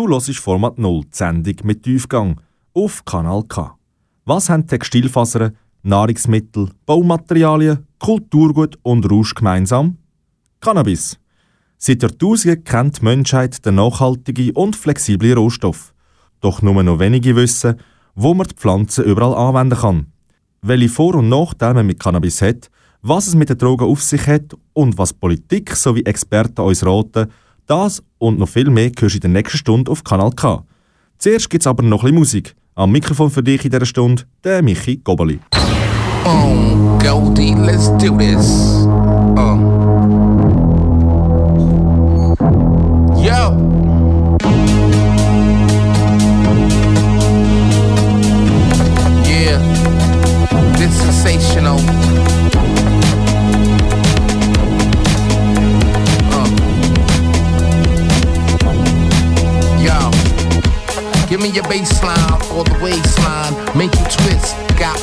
Du hörst Format 0, die Sendung mit Tiefgang, auf Kanal K. Was haben Textilfasern, Nahrungsmittel, Baumaterialien, Kulturgut und Rausch gemeinsam? Cannabis. Seit Jahrtausenden kennt die Menschheit den nachhaltigen und flexiblen Rohstoff. Doch nur noch wenige wissen, wo man die Pflanze überall anwenden kann. Welche Vor- und Nachteile man mit Cannabis hat, was es mit den Drogen auf sich hat und was Politik sowie Experten uns raten, das und noch viel mehr hörst du in der nächsten Stunde auf Kanal K. Zuerst gibt es aber noch ein bisschen Musik. Am Mikrofon für dich in dieser Stunde der Michi Gobeli. Oh, Goldie, let's do this. Uh. Yo. Sensational. Give me your baseline or the waistline, make you twist. Got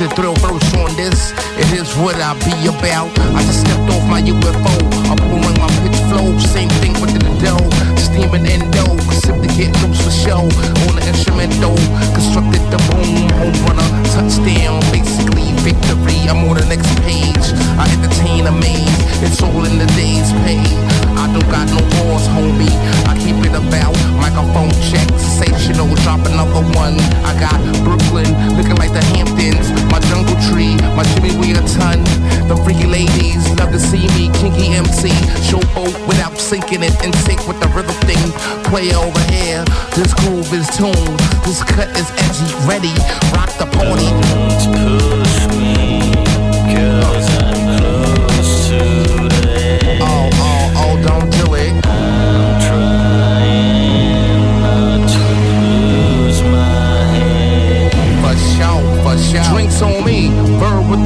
the thrill verse on this. It is what I be about. I just stepped off my UFO. I'm pulling my pitch flow, same thing with the dough. Steaming endo, sip the get loose for show. On the instrumental, constructed the boom, home runner, touchdown. Basically victory. I'm on the next page. I entertain a maze. It's all in the day's pay. I don't got no walls, homie. I keep it about microphone check, sensational. Drop another one. I got Brooklyn looking like the Hamptons. My jungle tree, my Jimmy weigh a ton. The freaky ladies love to see me, kinky MC. Showboat without sinking it and sync with the rhythm thing. Play over here. This groove is tuned. This cut is edgy, ready. Rock the party.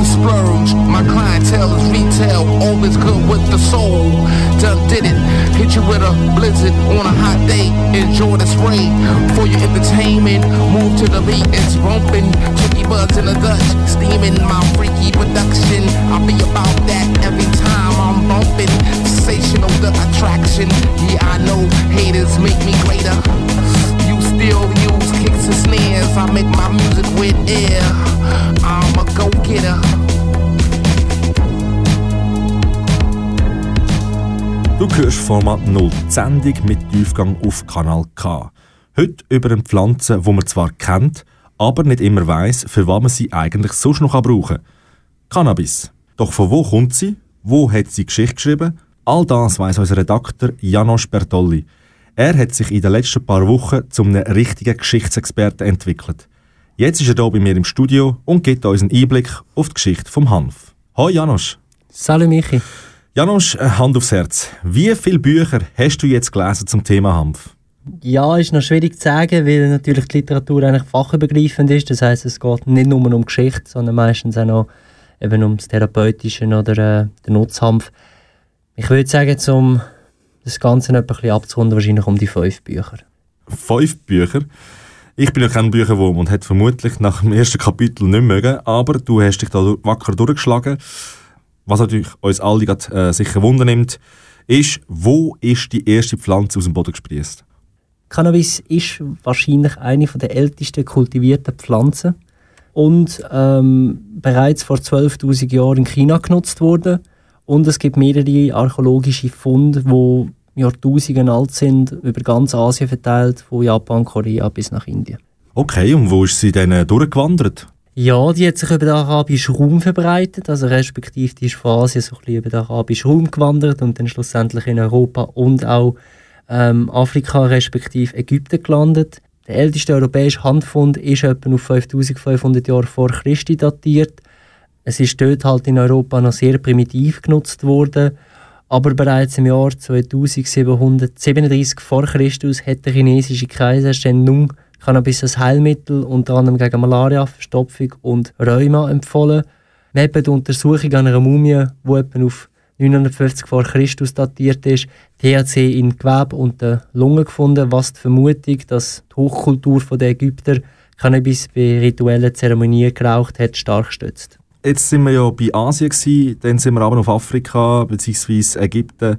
Splurge. My clientele is retail, all is good with the soul. Done did it, hit you with a blizzard on a hot day. Enjoy the spray for your entertainment. Move to the beat, it's bumping. Tricky buds in the Dutch, steaming my freaky production. I'll be about that every time I'm bumping. Sensational the attraction. Yeah, I know haters make me greater. Still use kicks and snares. I make my music with air. I'm a go-getter. Du hörst Format 0, die Sendung mit Tiefgang auf Kanal K. Heute über eine Pflanze, die man zwar kennt, aber nicht immer weiß, für was man sie eigentlich sonst noch brauchen kann. Cannabis. Doch von wo kommt sie? Wo hat sie Geschichte geschrieben? All das weiß unser Redakteur Janos Bertolli. Er hat sich in den letzten paar Wochen zum einem richtigen Geschichtsexperten entwickelt. Jetzt ist er hier bei mir im Studio und gibt uns einen Einblick auf die Geschichte vom Hanf. Hoi Janos. Salut Michi. Janos, äh, Hand aufs Herz. Wie viele Bücher hast du jetzt gelesen zum Thema Hanf? Ja, ist noch schwierig zu sagen, weil natürlich die Literatur eigentlich fachübergreifend ist. Das heißt, es geht nicht nur um Geschichte, sondern meistens auch noch eben um das Therapeutische oder äh, den Nutzhanf. Ich würde sagen, um das Ganze ein bisschen abzurunden, wahrscheinlich um die fünf Bücher. Fünf Bücher. Ich bin ja kein Bücherwurm und hätte vermutlich nach dem ersten Kapitel nicht mögen, aber du hast dich da wacker durchgeschlagen. Was natürlich uns alle grad, äh, sicher Wunder nimmt, ist, wo ist die erste Pflanze aus dem Boden gesprießt? Cannabis ist wahrscheinlich eine der ältesten kultivierten Pflanzen und ähm, bereits vor 12.000 Jahren in China genutzt wurde. Und es gibt mehrere archäologische Funde, die Jahrtausende alt sind, über ganz Asien verteilt, von Japan, Korea bis nach Indien. Okay, und wo ist sie denn äh, durchgewandert? Ja, die hat sich über den arabischen Raum verbreitet, also respektive die ist von Asien so ein bisschen über den arabischen Raum gewandert und dann schlussendlich in Europa und auch ähm, Afrika respektive Ägypten gelandet. Der älteste europäische Handfund ist etwa auf 5500 Jahre vor Christi datiert. Es ist dort halt in Europa noch sehr primitiv genutzt worden, aber bereits im Jahr 2737 vor Christus hat der chinesische Kaiser Shen Cannabis als Heilmittel unter anderem gegen Malaria, Verstopfung und Rheuma empfohlen. Hat die Untersuchung einer Mumie, die etwa auf 950 vor Christus datiert ist, THC in Gewebe und den Lungen gefunden, was die Vermutung, dass die Hochkultur der Ägypter Cannabis bei rituellen Zeremonien geraucht hat, stark stützt. Jetzt sind wir ja bei Asien gewesen, dann sind wir aber auf Afrika bzw. Ägypten.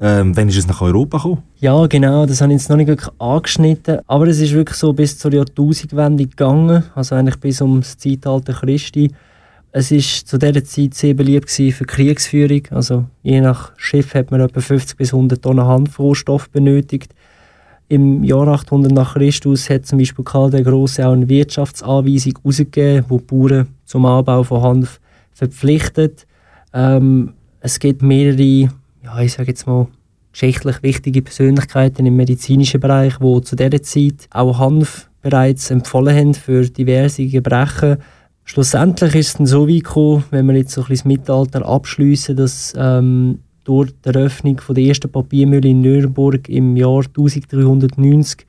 Ähm, wann ist es nach Europa gekommen? Ja, genau, das habe ich jetzt noch nicht wirklich angeschnitten. Aber es ist wirklich so bis zur Jahrtausendwende gegangen, also eigentlich bis ums Zeitalter Christi. Es ist zu dieser Zeit sehr beliebt für Kriegsführung. Also je nach Schiff hat man etwa 50 bis 100 Tonnen Hanfrohstoff benötigt. Im Jahr 800 nach Christus hat zum Beispiel Karl der Große auch eine Wirtschaftsanweisung herausgegeben, wo die Bauern zum Anbau von Hanf verpflichtet. Ähm, es gibt mehrere, ja, ich sage jetzt mal, geschichtlich wichtige Persönlichkeiten im medizinischen Bereich, die zu dieser Zeit auch Hanf bereits empfohlen haben für diverse Gebrechen Schlussendlich ist es dann so weit gekommen, wenn wir jetzt so ein bisschen das Mittelalter abschliessen, dass ähm, durch die Eröffnung von der ersten Papiermühle in Nürnberg im Jahr 1390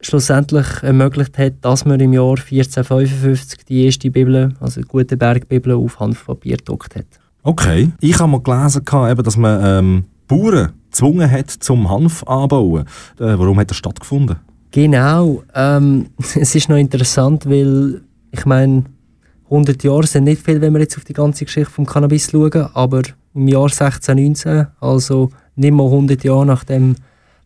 schlussendlich ermöglicht hat, dass man im Jahr 1455 die erste Bibel, also die Gutenberg Bibel, auf Hanfpapier gedruckt hat. Okay. Ich habe mal gelesen, dass man ähm, Bauern gezwungen hat zum Hanf anbauen. Äh, warum hat das stattgefunden? Genau. Ähm, es ist noch interessant, weil ich meine, 100 Jahre sind nicht viel, wenn wir jetzt auf die ganze Geschichte vom Cannabis schauen, aber im Jahr 1619, also nicht mal 100 Jahre nachdem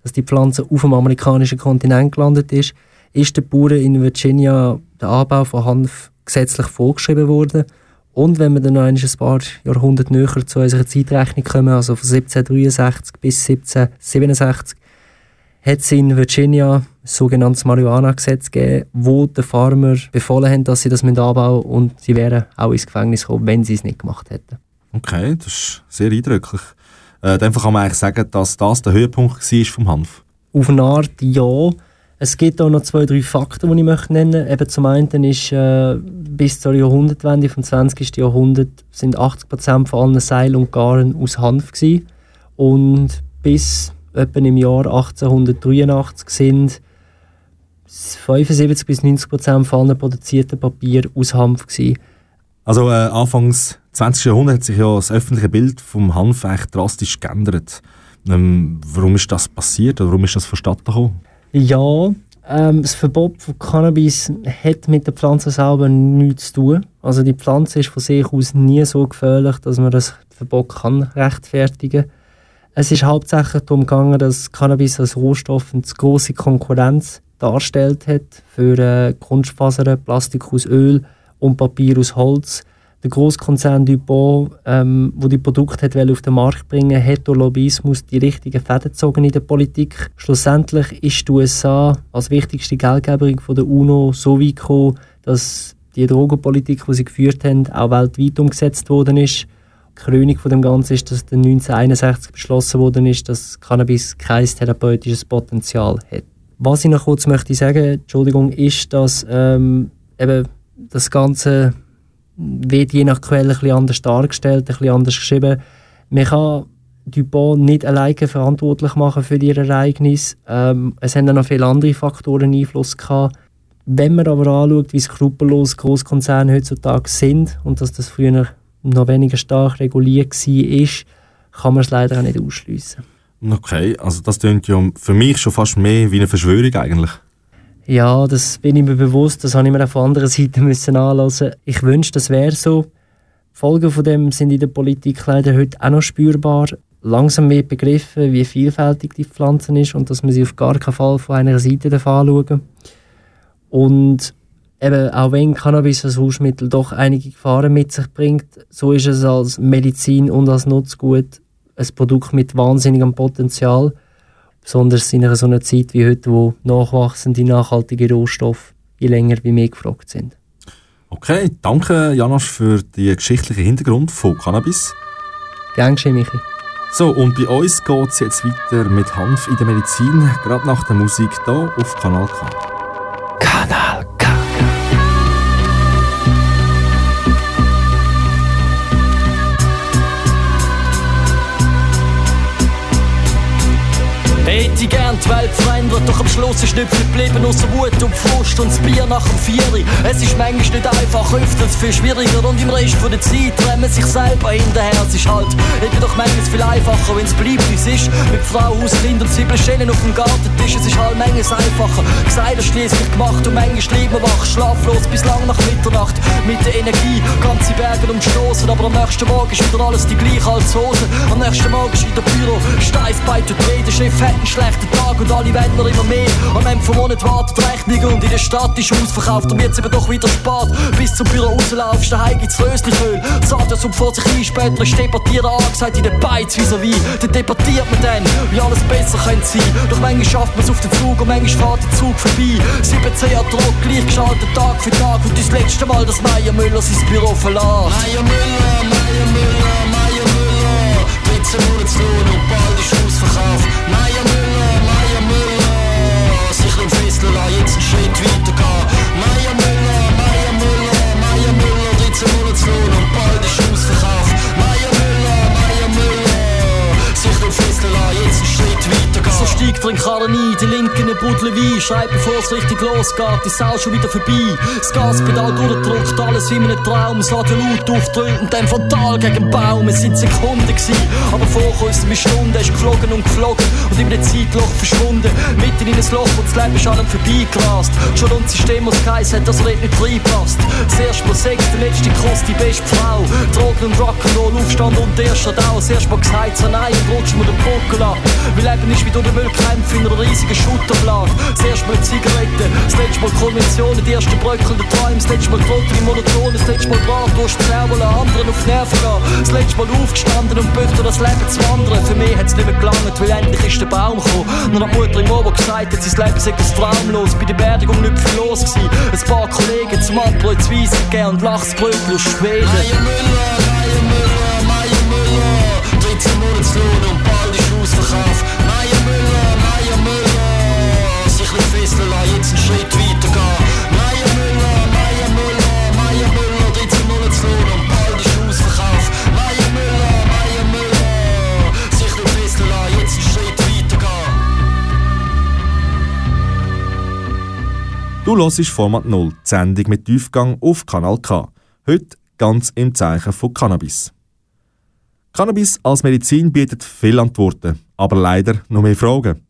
dass die Pflanze auf dem amerikanischen Kontinent gelandet ist, ist den Bauern in Virginia der Anbau von Hanf gesetzlich vorgeschrieben worden. Und wenn wir dann noch ein paar Jahrhunderte näher zu unserer Zeitrechnung kommen, also von 1763 bis 1767, hat es in Virginia ein sogenanntes Marihuana-Gesetz gegeben, wo den Farmer befohlen haben, dass sie das anbauen müssen und sie wären auch ins Gefängnis gekommen, wenn sie es nicht gemacht hätten. Okay, das ist sehr eindrücklich. Äh, einfach kann man eigentlich sagen, dass das der Höhepunkt war vom Hanf. Auf eine Art ja. Es gibt auch noch zwei, drei Fakten, die ich möchte nennen möchte. zum einen ist, äh, bis zur Jahrhundertwende vom 20. Jahrhundert sind 80% von allen Seilen und Garen aus Hanf gewesen. Und bis etwa im Jahr 1883 sind 75 bis 90 Prozent von allen produzierten Papier aus Hanf gewesen. Also äh, Anfangs 20. Jahrhundert hat sich ja das öffentliche Bild vom Hanf echt drastisch geändert. Ähm, warum ist das passiert oder warum ist das vonstatten gekommen? Ja, ähm, das Verbot von Cannabis hat mit der Pflanze selber nichts zu tun. Also die Pflanze ist von sich aus nie so gefährlich, dass man das Verbot kann rechtfertigen kann. Es ist hauptsächlich darum gegangen, dass Cannabis als Rohstoff eine große Konkurrenz darstellt hat für äh, Kunstfasern, Plastik aus Öl und Papier aus Holz. Der Großkonzern Dupont, ähm, wo die Produkte hat auf den Markt bringen, hat durch Lobbyismus die richtigen Fäden gezogen in der Politik. Schlussendlich ist die USA als wichtigste Geldgeberin von der UNO so weit gekommen, dass die Drogenpolitik, die sie geführt haben, auch weltweit umgesetzt worden ist. Krönung von dem Ganzen ist, dass 1961 beschlossen worden ist, dass Cannabis kein therapeutisches Potenzial hat. Was ich noch kurz möchte sagen, Entschuldigung, ist, dass ähm, eben das Ganze wird je nach Quelle ein bisschen anders dargestellt, ein bisschen anders geschrieben. Man kann Dupont nicht alleine verantwortlich machen für die Ereignisse. Ähm, es haben dann noch viele andere Faktoren Einfluss gehabt. Wenn man aber anschaut, wie skrupellos Großkonzerne heutzutage sind und dass das früher noch weniger stark reguliert war, kann man es leider auch nicht ausschließen. Okay, also das klingt ja für mich schon fast mehr wie eine Verschwörung eigentlich. Ja, das bin ich mir bewusst, das habe ich mir auch von anderen Seiten müssen anlassen. Ich wünschte, das wäre so. Folgen von dem sind in der Politik leider heute auch noch spürbar. Langsam wird begriffen, wie vielfältig die Pflanze ist und dass man sie auf gar keinen Fall von einer Seite anschauen. Und eben, auch wenn Cannabis als Hausmittel doch einige Gefahren mit sich bringt, so ist es als Medizin und als Nutzgut ein Produkt mit wahnsinnigem Potenzial. Besonders in einer so einer Zeit wie heute, wo nachwachsende, nachhaltige Rohstoffe je länger wie mehr gefragt sind. Okay, danke Janosch für den geschichtlichen Hintergrund von Cannabis. Gern geschehen, Michi. So, und bei uns geht es jetzt weiter mit Hanf in der Medizin, gerade nach der Musik hier auf Kanal K. die Welt verändert, doch am Schluss ist nicht viel geblieben, außer Wut und Frust und das Bier nach dem Vieri. Es ist manchmal nicht einfach, öfters viel schwieriger und im Rest von der Zeit rennt sich selber hinterher. Es ist halt eben doch manchmal viel einfacher, wenn es bleibt, wie es ist. Mit Frau, Haus, Kind und sieben Schellen auf dem Gartentisch. Es ist halt manchmal einfacher. Gesagt, schließlich gemacht und manchmal lieber wach, schlaflos bis lang nach Mitternacht. Mit der Energie, ganze Berge umstoßen, aber am nächsten Morgen ist wieder alles die gleiche als Hose. Am nächsten Morgen ist wieder Büro, steif bei der Chef hat einen schlechten Tag und alle noch immer mehr. Am Ende vom Monat wartet Rechnung und in der Stadt ist ausverkauft und jetzt eben doch wieder spät. Bis zum Büro rauslaufst, daheim gibt's Röslichöl. Sagt das und vor sich ein, später ist Debattieren angesagt in den Beiz vis-à-vis. Dann debattiert man dann, wie alles besser könnte sein. Doch manchmal schafft man's auf den Zug und manchmal fährt der Zug vorbei. 17 Jahre Druck, gleichgeschaltet Tag für Tag und das letzte Mal, dass Meier Müller sein Büro verlässt. Meier Müller, Meier Müller, Meier Müller, 13 Monatslohn und bald ist Ausverkauf. Meier Müller, Meier einen Schritt weitergehen. Meier Müller, Meier Müller, Meier Müller, 13 Monatslohn und bald ist Ausverkauf. Meier Müller, Meier Müller, sich nicht fesseln lassen, einen weitergehen. So steigt er in Karren ein, die linken Budle Wein, schreibt bevor es richtig losgeht, die Sau schon wieder vorbei. Das Gaspedal durchdrückt, alles wie in einem Traum, das Radio laut aufdrückt und dann fatal gegen den Baum. Es sind Sekunden gewesen, aber vorher ist eine Stunde, ist geflogen und geflogen und in einem Zeitloch verschwunden. Mitten in ein Loch, wo das Leben an ihm vorbeigerast. Schon und System, was geheißen hat, dass er nicht reinpasst. Das erste Mal Sex, der letzte Kuss, die beste Frau. Drogen und Rock'n'Roll, Aufstand und erster Dau. Das erste Mal gesagt, so nein, rutscht mir den Buckel ab. Weil Leben ist wie durch den Müll kämpfen in einer riesigen Schutterblase. Das erste Mal Zigaretten, das letzte Mal Konventionen, die ersten bröckelnden Träume, das letzte Mal Trottel im Monoton, das letzte Mal dran, durch die Nerven anderen auf die Nerven gehen. Das letzte Mal aufgestanden und böchte das Leben zu wandern. Für mich hat es nicht mehr gelangt, weil endlich ist der Baum gekommen. Nur die Mutter im Ober gesagt hat, sein Leben sei das traumlos. Bei der Beerdigung nicht viel los gewesen. Ein paar Kollegen zum Abbrot zu Weisse gegeben und Lachsbrötchen aus Schweden. Meier Müller, Meier Müller, Meier Müller, 13 Monatslohn und bald ist Ausverkauf. Müller, Müller, nicht fesseln lassen, jetzt einen Schritt weitergehen. Meier Müller, Meier Müller, Meier Müller, 13 Monatslohn und bald ist Ausverkauf. Meier Müller, Meier Müller, sich nicht fesseln lassen, jetzt einen Schritt weitergehen. Du hörst Format 0, die Sendung mit Tiefgang auf Kanal K. Heute ganz im Zeichen von Cannabis. Cannabis als Medizin bietet viele Antworten, aber leider noch mehr Fragen.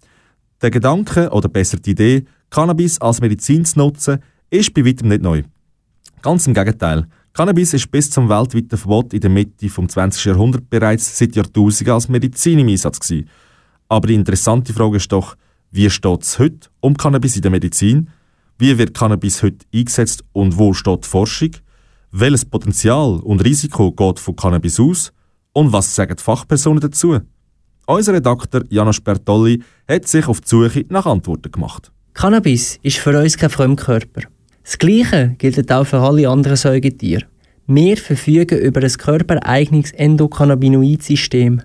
Der Gedanke, oder besser die Idee, Cannabis als Medizin zu nutzen, ist bei weitem nicht neu. Ganz im Gegenteil. Cannabis ist bis zum weltweiten Verbot in der Mitte des 20. Jahrhunderts bereits seit Jahrtausenden als Medizin im Einsatz gewesen. Aber die interessante Frage ist doch, wie steht es heute um Cannabis in der Medizin? Wie wird Cannabis heute eingesetzt und wo steht die Forschung? Welches Potenzial und Risiko geht von Cannabis aus? Und was sagen die Fachpersonen dazu? Unser Redakteur Janos Bertolli hat sich auf die Suche nach Antworten gemacht. Cannabis ist für uns kein Fremdkörper. Das Gleiche gilt auch für alle anderen Säugetiere. Wir verfügen über ein körpereigenes Endokannabinoid-System.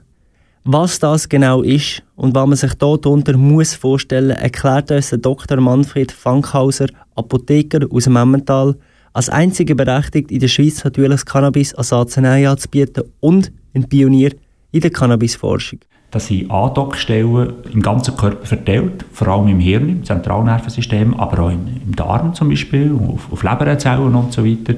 Was das genau ist und was man sich darunter muss vorstellen, erklärt uns der Dr. Manfred Fankhauser, Apotheker aus dem Emmental, als einziger berechtigt in der Schweiz natürliches Cannabis als Arznei anzubieten und ein Pionier in der Cannabisforschung. Das sind Andockstellen im ganzen Körper verteilt, vor allem im Hirn, im Zentralnervensystem, aber auch im, im Darm zum Beispiel, auf, auf Leberzellen und so weiter.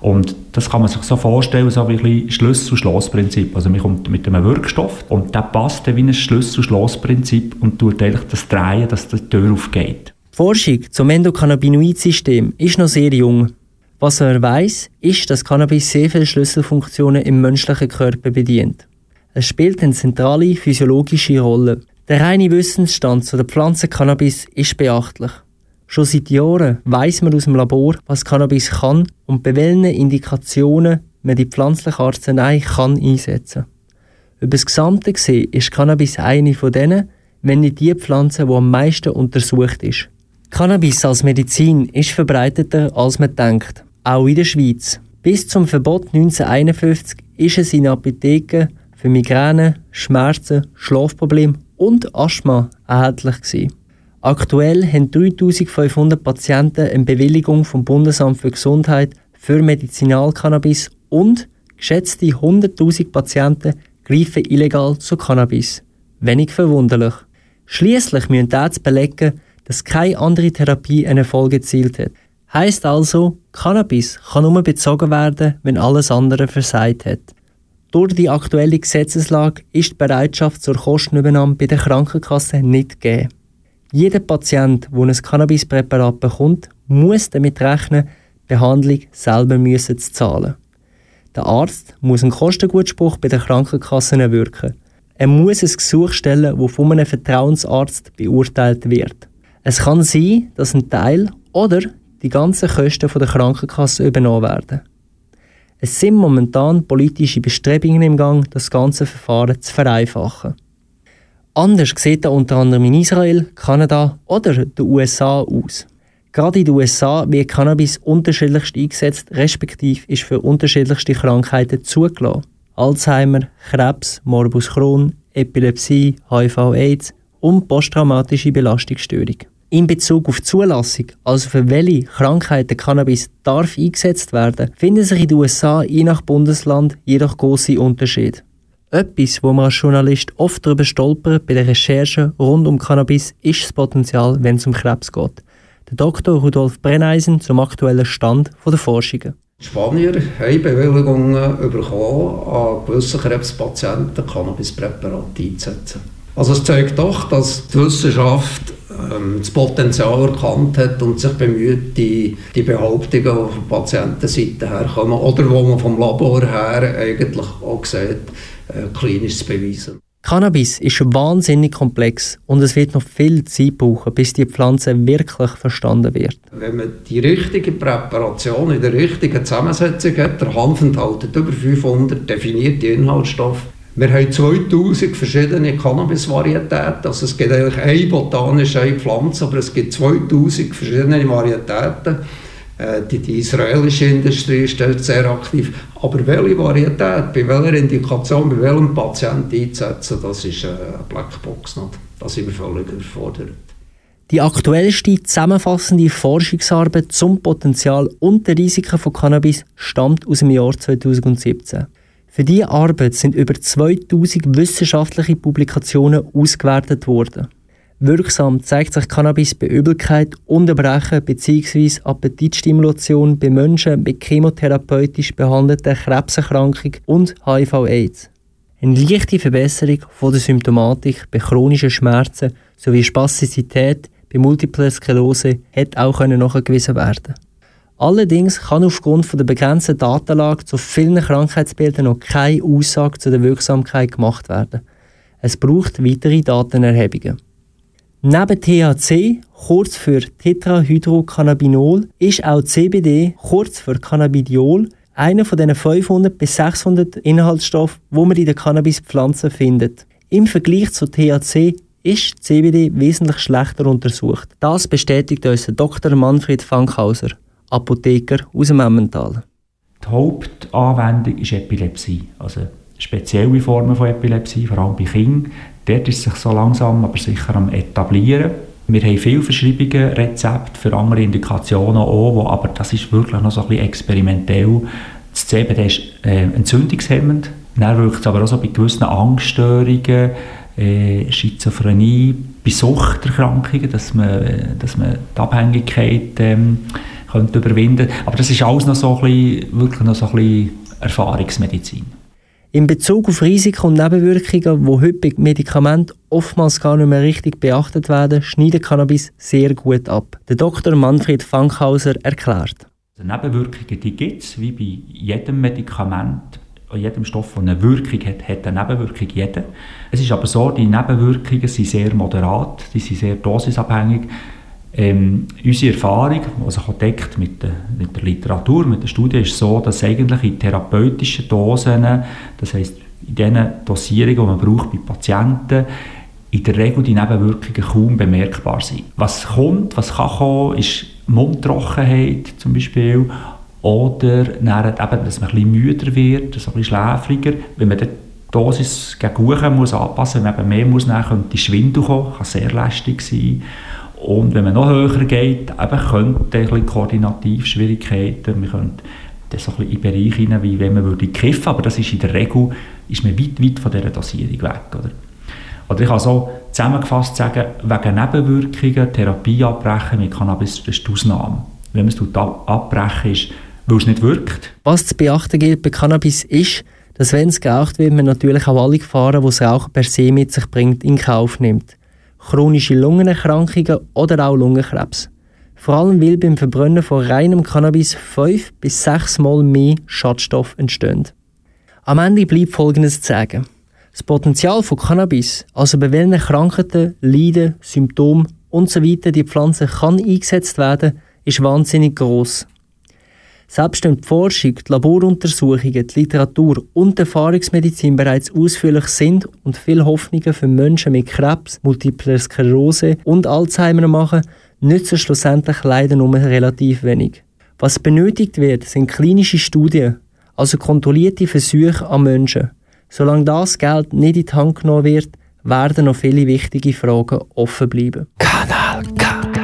Und das kann man sich so vorstellen, so wie ein Schlüssel-Schloss-Prinzip. Also man kommt mit einem Wirkstoff und der passt dann wie ein Schlüssel-Schloss-Prinzip und tut eigentlich das drehen, dass die Tür aufgeht. Die Forschung zum Endokannabinoid-System ist noch sehr jung. Was er weiß, ist, dass Cannabis sehr viele Schlüsselfunktionen im menschlichen Körper bedient. Es spielt eine zentrale physiologische Rolle. Der reine Wissensstand zu der Pflanze Cannabis ist beachtlich. Schon seit Jahren weiß man aus dem Labor, was Cannabis kann und bei welchen Indikationen man die pflanzliche Arznei kann einsetzen. Über das Gesamte gesehen ist Cannabis eine von denen, wenn nicht die Pflanze, die am meisten untersucht ist. Cannabis als Medizin ist verbreiteter, als man denkt, auch in der Schweiz. Bis zum Verbot 1951 ist es in Apotheken für Migräne, Schmerzen, Schlafprobleme und Asthma erhältlich gewesen. Aktuell haben 3500 Patienten eine Bewilligung vom Bundesamt für Gesundheit für Medizinalcannabis und geschätzte 100.000 Patienten greifen illegal zu Cannabis. Wenig verwunderlich. Schließlich müssen die Ärzte belegen, dass keine andere Therapie einen Erfolg erzielt hat. Heißt also, Cannabis kann nur bezogen werden, wenn alles andere versagt hat. Durch die aktuelle Gesetzeslage ist die Bereitschaft zur Kostenübernahme bei der Krankenkasse nicht gegeben. Jeder Patient, der ein Cannabispräparat bekommt, muss damit rechnen, die Behandlung selber müssen zu zahlen. Der Arzt muss einen Kostengutspruch bei der Krankenkasse erwirken. Er muss ein Gesuch stellen, das von einem Vertrauensarzt beurteilt wird. Es kann sein, dass ein Teil oder die ganzen Kosten von der Krankenkasse übernommen werden. Es sind momentan politische Bestrebungen im Gang, das ganze Verfahren zu vereinfachen. Anders sieht es unter anderem in Israel, Kanada oder den USA aus. Gerade in den USA wird Cannabis unterschiedlichst eingesetzt, respektive ist für unterschiedlichste Krankheiten zugelassen. Alzheimer, Krebs, Morbus Crohn, Epilepsie, HIV-Aids und posttraumatische Belastungsstörung. In Bezug auf Zulassung, also für welche Krankheiten Cannabis darf eingesetzt werden, finden sich in den USA je nach Bundesland jedoch große Unterschiede. Etwas, wo man als Journalist oft darüber stolpert bei der Recherche rund um Cannabis, ist das Potenzial, wenn es um Krebs geht. Der Dr. Rudolf Brenneisen zum aktuellen Stand der Forschungen. Die Spanier haben Bewilligungen bekommen, an gewissen Krebspatienten Cannabispräparate einzusetzen. Also es zeigt doch, dass die Wissenschaft ähm, das Potenzial erkannt hat und sich bemüht, die, die Behauptungen, die von Patientenseite herkommen oder wo man vom Labor her eigentlich auch sieht, äh, klinisch zu beweisen. Cannabis ist wahnsinnig komplex und es wird noch viel Zeit brauchen, bis die Pflanze wirklich verstanden wird. Wenn man die richtige Präparation in der richtigen Zusammensetzung hat, der Hanf enthält über 500 definierte Inhaltsstoffe, wir haben 2000 verschiedene Cannabis-Varietäten. Also es gibt eigentlich eine botanische eine Pflanze, aber es gibt 2000 verschiedene Varietäten. Äh, die, die, israelische Industrie ist dort sehr aktiv. Aber welche Varietät, bei welcher Indikation, bei welchem Patienten einzusetzen, das ist eine Blackbox. Nicht? Da sind wir völlig überfordert. Die aktuellste zusammenfassende Forschungsarbeit zum Potenzial und den Risiken von Cannabis stammt aus dem Jahr 2017. Für diese Arbeit sind über 2000 wissenschaftliche Publikationen ausgewertet worden. Wirksam zeigt sich Cannabis bei Übelkeit, Unterbrechen bzw. Appetitstimulation bei Menschen mit chemotherapeutisch behandelter Krebserkrankung und HIV-Aids. Eine leichte Verbesserung von der Symptomatik bei chronischen Schmerzen sowie Spastizität bei Multiple Sklerose hätte auch nachgewiesen werden Allerdings kann aufgrund der begrenzten Datenlage zu vielen Krankheitsbildern noch keine Aussage zu der Wirksamkeit gemacht werden. Es braucht weitere Datenerhebungen. Neben THC, kurz für Tetrahydrocannabinol, ist auch CBD, kurz für Cannabidiol, einer von den 500 bis 600 Inhaltsstoffen, wo man in der Cannabispflanze findet. Im Vergleich zu THC ist CBD wesentlich schlechter untersucht. Das bestätigt uns Dr. Manfred Fankhauser. Apotheker aus dem Emmental. Die Hauptanwendung ist Epilepsie, also spezielle Formen von Epilepsie, vor allem bei Kindern. Dort ist sich so langsam, aber sicher am etablieren. Wir haben viele Verschreibungen, Rezepte für andere Indikationen auch, aber das ist wirklich noch so ein bisschen experimentell. Das CBD ist äh, entzündungshemmend, dann wirkt es aber auch so bei gewissen Angststörungen, äh, Schizophrenie, bei Suchterkrankungen, dass man, dass man die Abhängigkeit ähm, könnte überwinden Aber das ist alles noch so ein bisschen, wirklich noch so ein bisschen Erfahrungsmedizin. In Bezug auf Risiken und Nebenwirkungen, die heute bei Medikamenten oftmals gar nicht mehr richtig beachtet werden, schneidet Cannabis sehr gut ab. Der Dr. Manfred Fankhauser erklärt. Die Nebenwirkungen gibt es, wie bei jedem Medikament, jedem Stoff, der eine Wirkung hat, hat eine Nebenwirkung jeder. Es ist aber so, die Nebenwirkungen sind sehr moderat, die sind sehr dosisabhängig. Ähm, unsere Erfahrung, die sich auch deckt mit der, mit der Literatur, mit der Studie, ist so, dass eigentlich in therapeutischen Dosen, das heisst in den Dosierungen, die man braucht bei Patienten, in der Regel die Nebenwirkungen kaum bemerkbar sind. Was kommt, was kann kommen, ist Mundtrockenheit zum Beispiel oder dann eben, dass man ein müder wird, so ein schläfriger. Wenn man die Dosis gegen hoch muss anpassen, wenn man eben mehr muss, dann könnte Schwindel kommen, kann sehr lästig sein. Und wenn man noch höher geht, eben könnte ein bisschen Koordinativschwierigkeiten, man könnte das so ein bisschen in Bereich hinein, wie wenn man würde kiffen, aber das ist in der Regel ist man weit, weit von dieser Dosierung weg. Oder, oder ich habe so zusammengefasst sagen, wegen Nebenwirkungen Therapie abbrechen mit Cannabis das ist die Ausnahme. Wenn man es abbrechen ist, weil es nicht wirkt. Was zu beachten gilt bei Cannabis ist, dass wenn es geraucht wird, man natürlich auch alle Gefahren, die das Rauchen per se mit sich bringt, in Kauf nimmt. Chronische Lungenerkrankungen oder auch Lungenkrebs. Vor allem weil beim Verbrennen von reinem Cannabis fünf bis sechs Mal mehr Schadstoff entstehen. Am Ende bleibt Folgendes zu sagen. Das Potenzial von Cannabis, also bei welchen Krankheiten, Leiden, Symptomen usw. So die Pflanze kann eingesetzt werden, ist wahnsinnig groß. Selbst wenn die Forschung, die Laboruntersuchungen, die Literatur und die Erfahrungsmedizin bereits ausführlich sind und viele Hoffnungen für Menschen mit Krebs, Multipler Sklerose und Alzheimer machen, nützen schlussendlich leider nur relativ wenig. Was benötigt wird, sind klinische Studien, also kontrollierte Versuche an Menschen. Solange das Geld nicht in die Hand genommen wird, werden noch viele wichtige Fragen offen bleiben. Kanal K.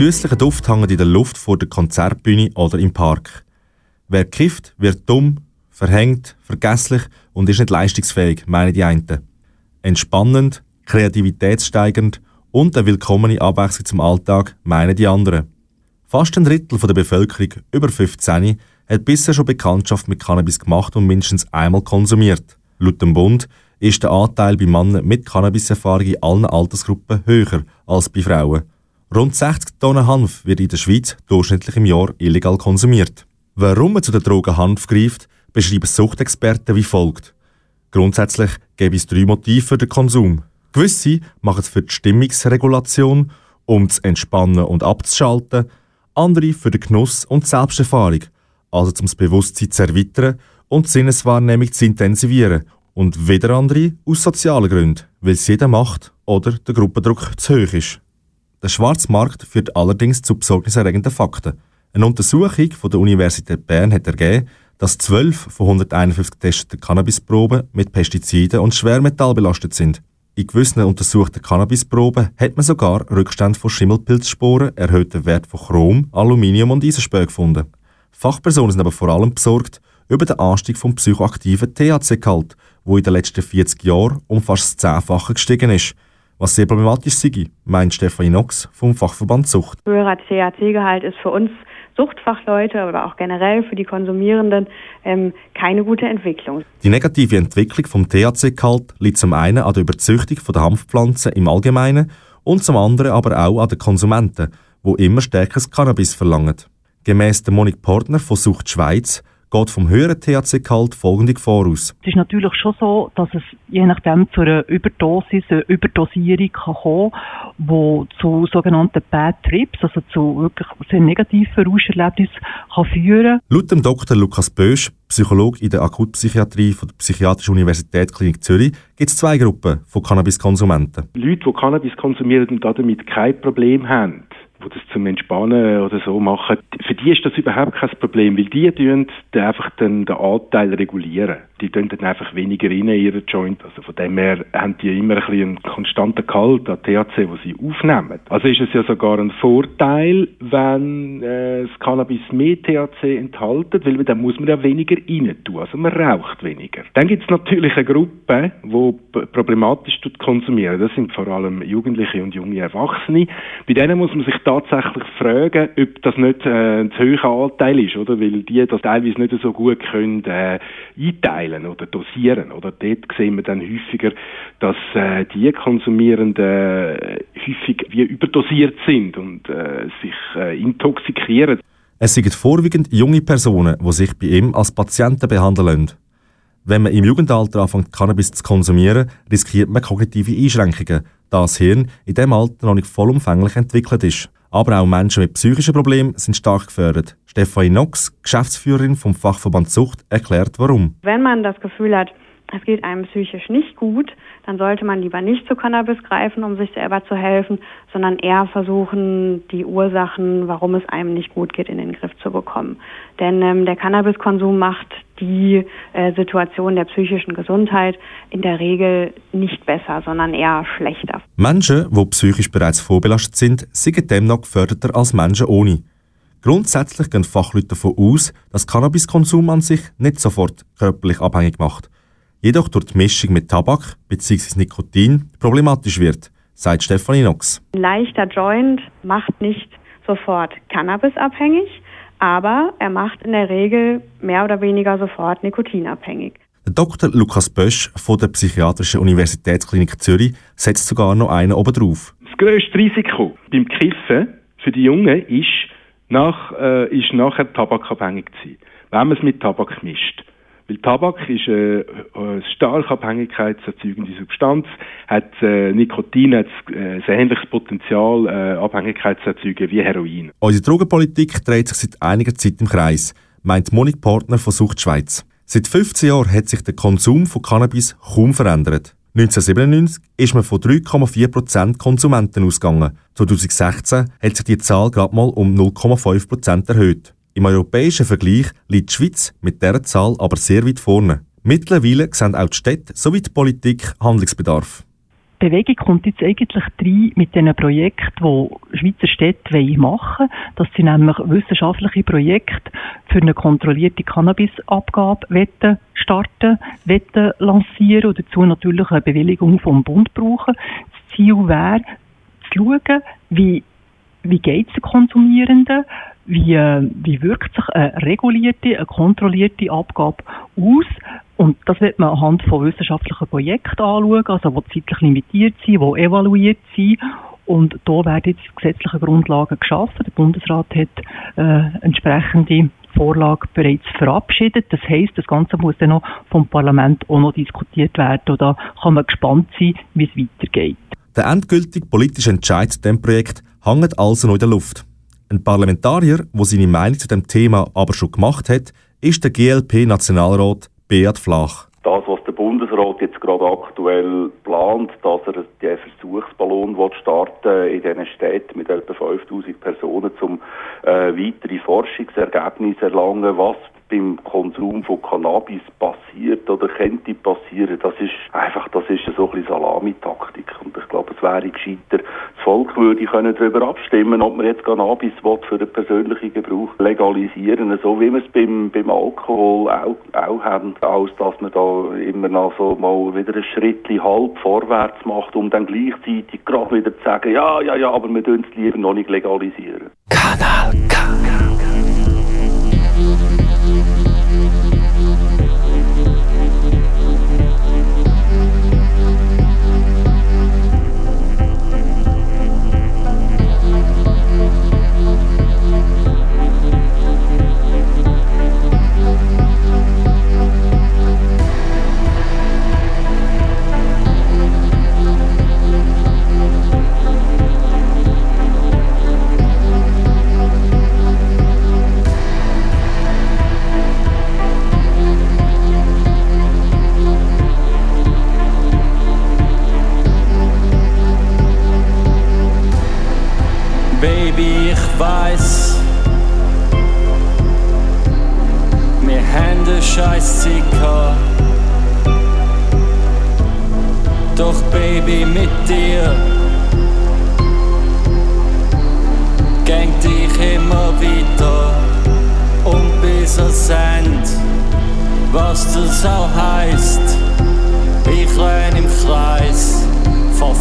süßlichen Duft hängen in der Luft vor der Konzertbühne oder im Park. Wer kifft, wird dumm, verhängt, vergesslich und ist nicht leistungsfähig, meinen die einen. Entspannend, kreativitätssteigernd und eine willkommene Abwechslung zum Alltag, meinen die anderen. Fast ein Drittel der Bevölkerung über 15 hat bisher schon Bekanntschaft mit Cannabis gemacht und mindestens einmal konsumiert. Laut dem Bund ist der Anteil bei Männern mit Cannabiserfahrung in allen Altersgruppen höher als bei Frauen. Rund 60 Tonnen Hanf wird in der Schweiz durchschnittlich im Jahr illegal konsumiert. Warum man zu der Droge Hanf greift, beschreiben Suchtexperten wie folgt. Grundsätzlich gäbe es drei Motive für den Konsum. Gewisse machen es für die Stimmungsregulation, um zu entspannen und abzuschalten, andere für den Genuss und die Selbsterfahrung, also um das Bewusstsein zu erweitern und die Sinneswahrnehmung zu intensivieren und wieder andere aus sozialen Gründen, weil es jeder macht oder der Gruppendruck zu hoch ist. Der schwarze Markt führt allerdings zu besorgniserregenden Fakten. Eine Untersuchung von der Universität Bern hat ergeben, dass 12 von 151 getesteten Cannabisproben mit Pestiziden und Schwermetall belastet sind. In gewissen untersuchten Cannabisproben hat man sogar Rückstände von Schimmelpilzsporen, erhöhten Wert von Chrom, Aluminium und Eisenspäne gefunden. Fachpersonen sind aber vor allem besorgt über den Anstieg vom psychoaktiven THC-Gehalt, wo in den letzten 40 Jahren um fast das Zehnfache gestiegen ist. Was sehr problematisch sei, meint Stefanie Nox vom Fachverband Sucht. Höherer THC-Gehalt ist für uns Suchtfachleute oder auch generell für die Konsumierenden ähm, keine gute Entwicklung. Die negative Entwicklung vom THC-Gehalt liegt zum einen an der Überzüchtung der Hanfpflanzen im Allgemeinen und zum anderen aber auch an den Konsumenten, wo immer stärkeres Cannabis verlangen. Gemäss der Monique Portner von Sucht Schweiz geht vom höheren THC-Gehalt folgende voraus. Es ist natürlich schon so, dass es je nachdem zu einer Überdosis, einer Überdosierung kann kommen wo zu sogenannten Bad Trips, also zu wirklich sehr negativen Rauscherlebnissen kann führen Laut dem Dr. Lukas Bösch, Psychologe in der Akutpsychiatrie von der Psychiatrischen Universität Klinik Zürich, gibt es zwei Gruppen von Cannabiskonsumenten. Leute, die Cannabis konsumieren und damit kein Problem haben, die das zum Entspannen oder so machen, für die ist das überhaupt kein Problem, weil die tun einfach den, den Anteil regulieren. Die tun dann einfach weniger rein in ihren Joint. Also von dem her haben die immer ein bisschen einen konstanten Gehalt an THC, wo sie aufnehmen. Also ist es ja sogar ein Vorteil, wenn äh, das Cannabis mehr THC enthält, weil dann muss man ja weniger rein tun. Also man raucht weniger. Dann gibt es natürlich eine Gruppe, die problematisch konsumieren. Das sind vor allem Jugendliche und junge Erwachsene. Bei denen muss man sich tatsächlich fragen, ob das nicht äh, ein zu hoher Anteil ist, oder? Weil die das teilweise nicht so gut können äh, einteilen oder dosieren, oder? Dort sehen wir dann häufiger, dass äh, die Konsumierenden häufig wie überdosiert sind und äh, sich äh, intoxikieren. Es sind vorwiegend junge Personen, die sich bei ihm als Patienten behandeln lassen. Wenn man im Jugendalter anfängt, Cannabis zu konsumieren, riskiert man kognitive Einschränkungen, da das Hirn in diesem Alter noch nicht vollumfänglich entwickelt ist. Aber auch Menschen mit psychischen Problemen sind stark gefördert. Stefanie Knox, Geschäftsführerin vom Fachverband Sucht, erklärt warum. Wenn man das Gefühl hat, es geht einem psychisch nicht gut, dann sollte man lieber nicht zu Cannabis greifen, um sich selber zu helfen, sondern eher versuchen, die Ursachen, warum es einem nicht gut geht, in den Griff zu bekommen. Denn ähm, der Cannabiskonsum macht die äh, Situation der psychischen Gesundheit in der Regel nicht besser, sondern eher schlechter. Menschen, die psychisch bereits vorbelastet sind, sind demnach geförderter als Menschen ohne. Grundsätzlich gehen Fachleute davon aus, dass Cannabiskonsum an sich nicht sofort körperlich abhängig macht jedoch durch die Mischung mit Tabak bzw. Nikotin problematisch wird, sagt Stefanie Knox. Ein leichter Joint macht nicht sofort Cannabis abhängig, aber er macht in der Regel mehr oder weniger sofort nikotinabhängig. Der Dr. Lukas Bösch von der Psychiatrischen Universitätsklinik Zürich setzt sogar noch einen oben drauf. Das grösste Risiko beim Kiffen für die Jungen ist, nach, äh, ist nachher tabakabhängig zu sein, wenn man es mit Tabak mischt. Weil Tabak ist äh, eine stark abhängigkeitserzeugende Substanz, hat äh, Nikotin hat äh, ein ähnliches Potenzial, äh, Abhängigkeit wie Heroin. Unsere Drogenpolitik dreht sich seit einiger Zeit im Kreis, meint Monique Partner von Sucht Schweiz. Seit 15 Jahren hat sich der Konsum von Cannabis kaum verändert. 1997 ist man von 3,4% Konsumenten ausgegangen. 2016 hat sich die Zahl gerade mal um 0,5% erhöht. Im europäischen Vergleich liegt die Schweiz mit dieser Zahl aber sehr weit vorne. Mittlerweile sehen auch die Städte sowie die Politik Handlungsbedarf. Die Bewegung kommt jetzt eigentlich rein mit diesen Projekten, die Schweizer Städte machen wollen. Das sind nämlich wissenschaftliche Projekte für eine kontrollierte Cannabisabgabe starten, lancieren und dazu natürlich eine Bewilligung vom Bund brauchen. Das Ziel wäre, zu schauen, wie, wie geht es den Konsumierenden, wie, äh, wie wirkt sich eine regulierte, eine kontrollierte Abgabe aus. Und das wird man anhand von wissenschaftlichen Projekten anschauen, also die zeitlich limitiert sind, die evaluiert sind. Und da werden jetzt gesetzliche Grundlagen geschaffen. Der Bundesrat hat äh, entsprechende Vorlage bereits verabschiedet. Das heißt, das Ganze muss dann noch vom Parlament auch noch diskutiert werden. Und da kann man gespannt sein, wie es weitergeht. Der endgültige politische Entscheid zu diesem Projekt hängt also noch in der Luft. Ein Parlamentarier, der seine Meinung zu dem Thema aber schon gemacht hat, ist der GLP-Nationalrat Beat Flach. Das, was der Bundesrat jetzt gerade aktuell plant, dass er den Versuchsballon starten in diesen Städten mit etwa 5000 Personen, um äh, weitere Forschungsergebnisse erlangen, was beim Konsum von Cannabis passiert oder könnte passieren, das ist einfach, das ist so ein Salamitaktik. Und ich glaube, es wäre gescheiter, das Volk würde können darüber abstimmen, ob man jetzt Cannabis für den persönlichen Gebrauch legalisieren, so wie wir es beim, beim Alkohol auch, auch haben, als dass man da immer noch so mal wieder ein Schritt halb vorwärts macht, um dann gleichzeitig gerade wieder zu sagen, ja, ja, ja, aber wir tun es lieber noch nicht legalisieren. Kanal K.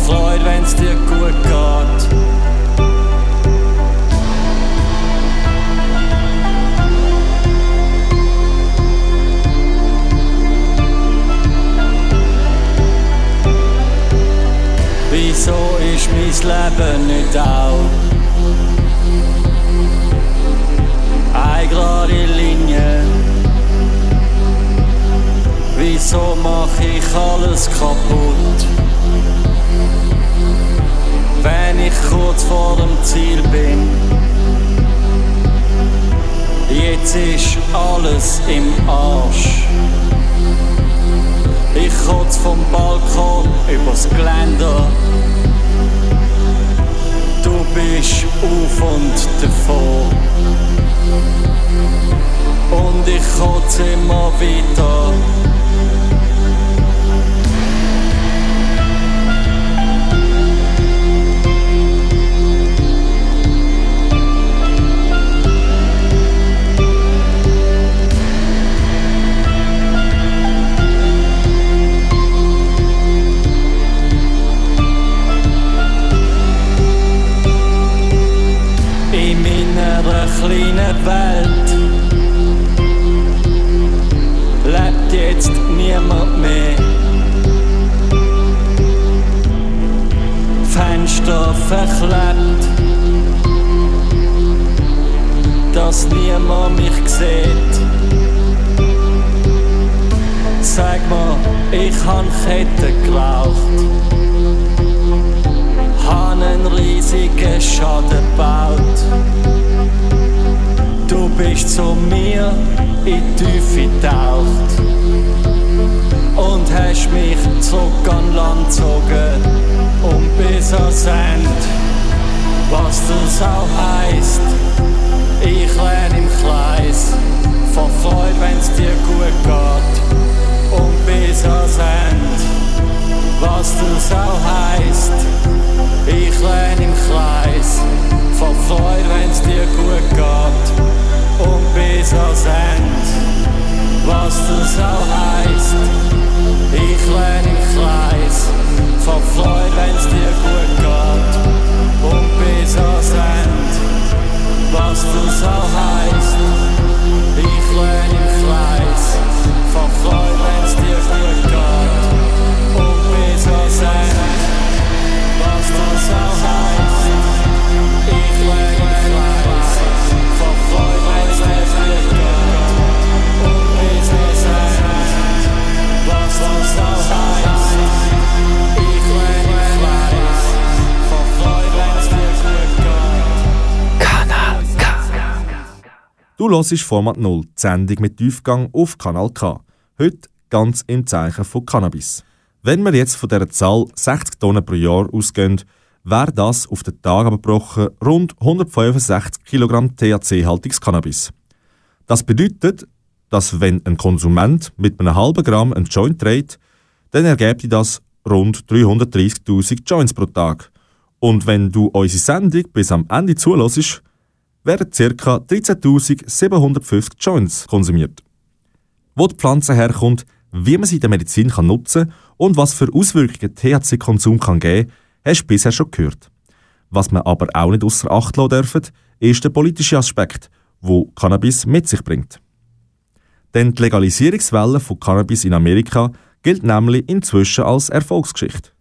Freude, wenn's dir gut geht. Wieso ist mein Leben nicht auch eine gerade Linie? Wieso mach ich alles kaputt? wenn ich kurz vor dem Ziel bin. Jetzt ist alles im Arsch. Ich kotze vom Balkon übers Geländer. Du bist auf und davon. Und ich kotze immer wieder. kleinen Welt lebt jetzt niemand mehr. Fenster verklebt, dass niemand mich sieht. Sag mal, ich han Ketten geraucht, han einen riesigen Schaden. in die Tiefe taucht und hast mich zurück an Land gezogen und bis ans Ende, was das auch heisst, ich lerne im Kleis von Freude, wenn's dir gut geht. Und bis ans Ende, was das auch heisst, ich lerne im Kleis von Freude, wenn's dir gut geht. und bis ans was das auch heißt. Ich lerne im Kreis von Freude, wenn's dir gut geht. Und was das auch heißt. Ich lerne im Kreis von Freude, wenn's dir gut geht. Und was das auch heißt. Ich lerne Du hörst Format 0, die Sendung mit Tiefgang auf Kanal K. Heute ganz im Zeichen von Cannabis. Wenn wir jetzt von dieser Zahl 60 Tonnen pro Jahr ausgehen, wäre das auf den Tag abgebrochen rund 165 kg THC-haltiges Cannabis. Das bedeutet, dass wenn ein Konsument mit einem halben Gramm einen Joint dreht, dann ergibt das rund 330.000 Joints pro Tag. Und wenn du unsere Sendung bis am Ende zulässt, werden ca. 13.750 Joints konsumiert. Wo die Pflanze herkommt, wie man sie in der Medizin kann nutzen und was für Auswirkungen THC-Konsum kann geben, hast du bisher schon gehört. Was man aber auch nicht außer Acht lassen dürfen, ist der politische Aspekt, wo Cannabis mit sich bringt. Denn die Legalisierungswelle von Cannabis in Amerika gilt nämlich inzwischen als Erfolgsgeschichte.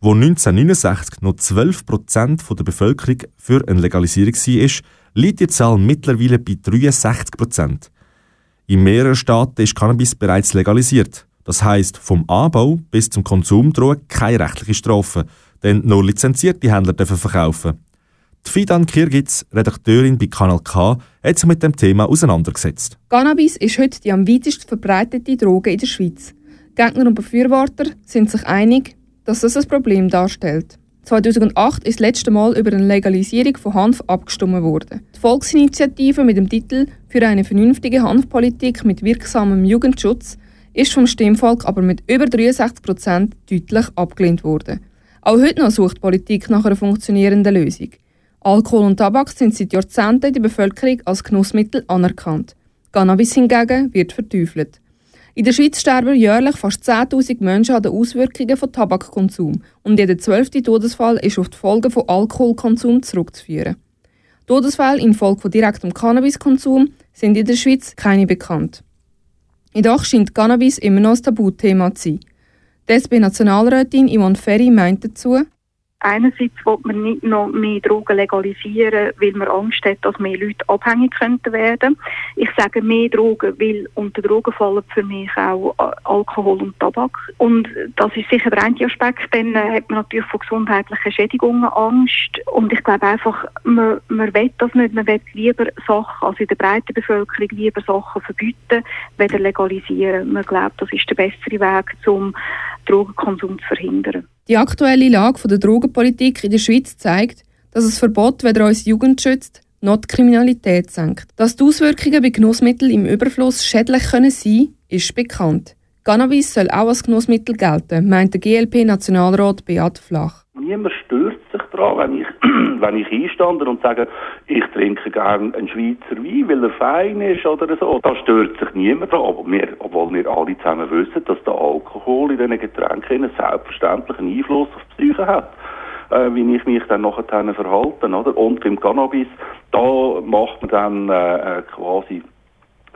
Wo 1969 noch 12% der Bevölkerung für eine Legalisierung war, liegt die Zahl mittlerweile bei 63%. In mehreren Staaten ist Cannabis bereits legalisiert. Das heißt, vom Anbau bis zum Konsum drohen keine rechtliche Strafen, denn nur lizenzierte Händler dürfen verkaufen. Die Fidan Kirgitz, Redakteurin bei Kanal K, hat sich mit dem Thema auseinandergesetzt. Cannabis ist heute die am weitest verbreitete Droge in der Schweiz. Gegner und Befürworter sind sich einig, dass das ein Problem darstellt. 2008 ist das letzte Mal über eine Legalisierung von Hanf abgestimmt worden. Die Volksinitiative mit dem Titel Für eine vernünftige Hanfpolitik mit wirksamem Jugendschutz ist vom Stimmvolk aber mit über 63 Prozent deutlich abgelehnt worden. Auch heute noch sucht die Politik nach einer funktionierenden Lösung. Alkohol und Tabak sind seit Jahrzehnten in der Bevölkerung als Genussmittel anerkannt. Cannabis hingegen wird verteufelt. In der Schweiz sterben jährlich fast 10.000 Menschen an den Auswirkungen von Tabakkonsum und jeder zwölfte Todesfall ist auf die Folgen von Alkoholkonsum zurückzuführen. Todesfälle infolge von direktem Cannabiskonsum sind in der Schweiz keine bekannt. Jedoch scheint Cannabis immer noch ein Tabuthema zu sein. Die SP-Nationalrätin Yvonne Ferry meint dazu, Einerseits will man nicht noch mehr Drogen legalisieren, weil man Angst hat, dass mehr Leute abhängig könnten werden. Ich sage mehr Drogen, weil unter Drogen fallen für mich auch äh, Alkohol und Tabak. Und das ist sicher der eine Aspekt. Dann äh, hat man natürlich von gesundheitlichen Schädigungen Angst. Und ich glaube einfach, man, man will das nicht. Man will lieber Sachen, also in der breiten Bevölkerung lieber Sachen verbieten, weder legalisieren. Man glaubt, das ist der bessere Weg, um Drogenkonsum zu verhindern. Die aktuelle Lage der Drogenpolitik in der Schweiz zeigt, dass das Verbot weder uns Jugend schützt, noch die Kriminalität senkt. Dass die Auswirkungen bei Genussmitteln im Überfluss schädlich können sein ist bekannt. Cannabis soll auch als Genussmittel gelten, meint der GLP-Nationalrat Beat Flach. Niemand stört sich daran, wenn ich, wenn ich einstande und sage, ich trinke gerne einen Schweizer Wein, weil er fein ist oder so. Da stört sich niemand daran. Aber wir, obwohl wir alle zusammen wissen, dass der Alkohol in diesen Getränken einen selbstverständlichen Einfluss auf die Psyche hat äh, wie ich mich dann nachher verhalten, oder? Und beim Cannabis, da macht man dann äh, äh quasi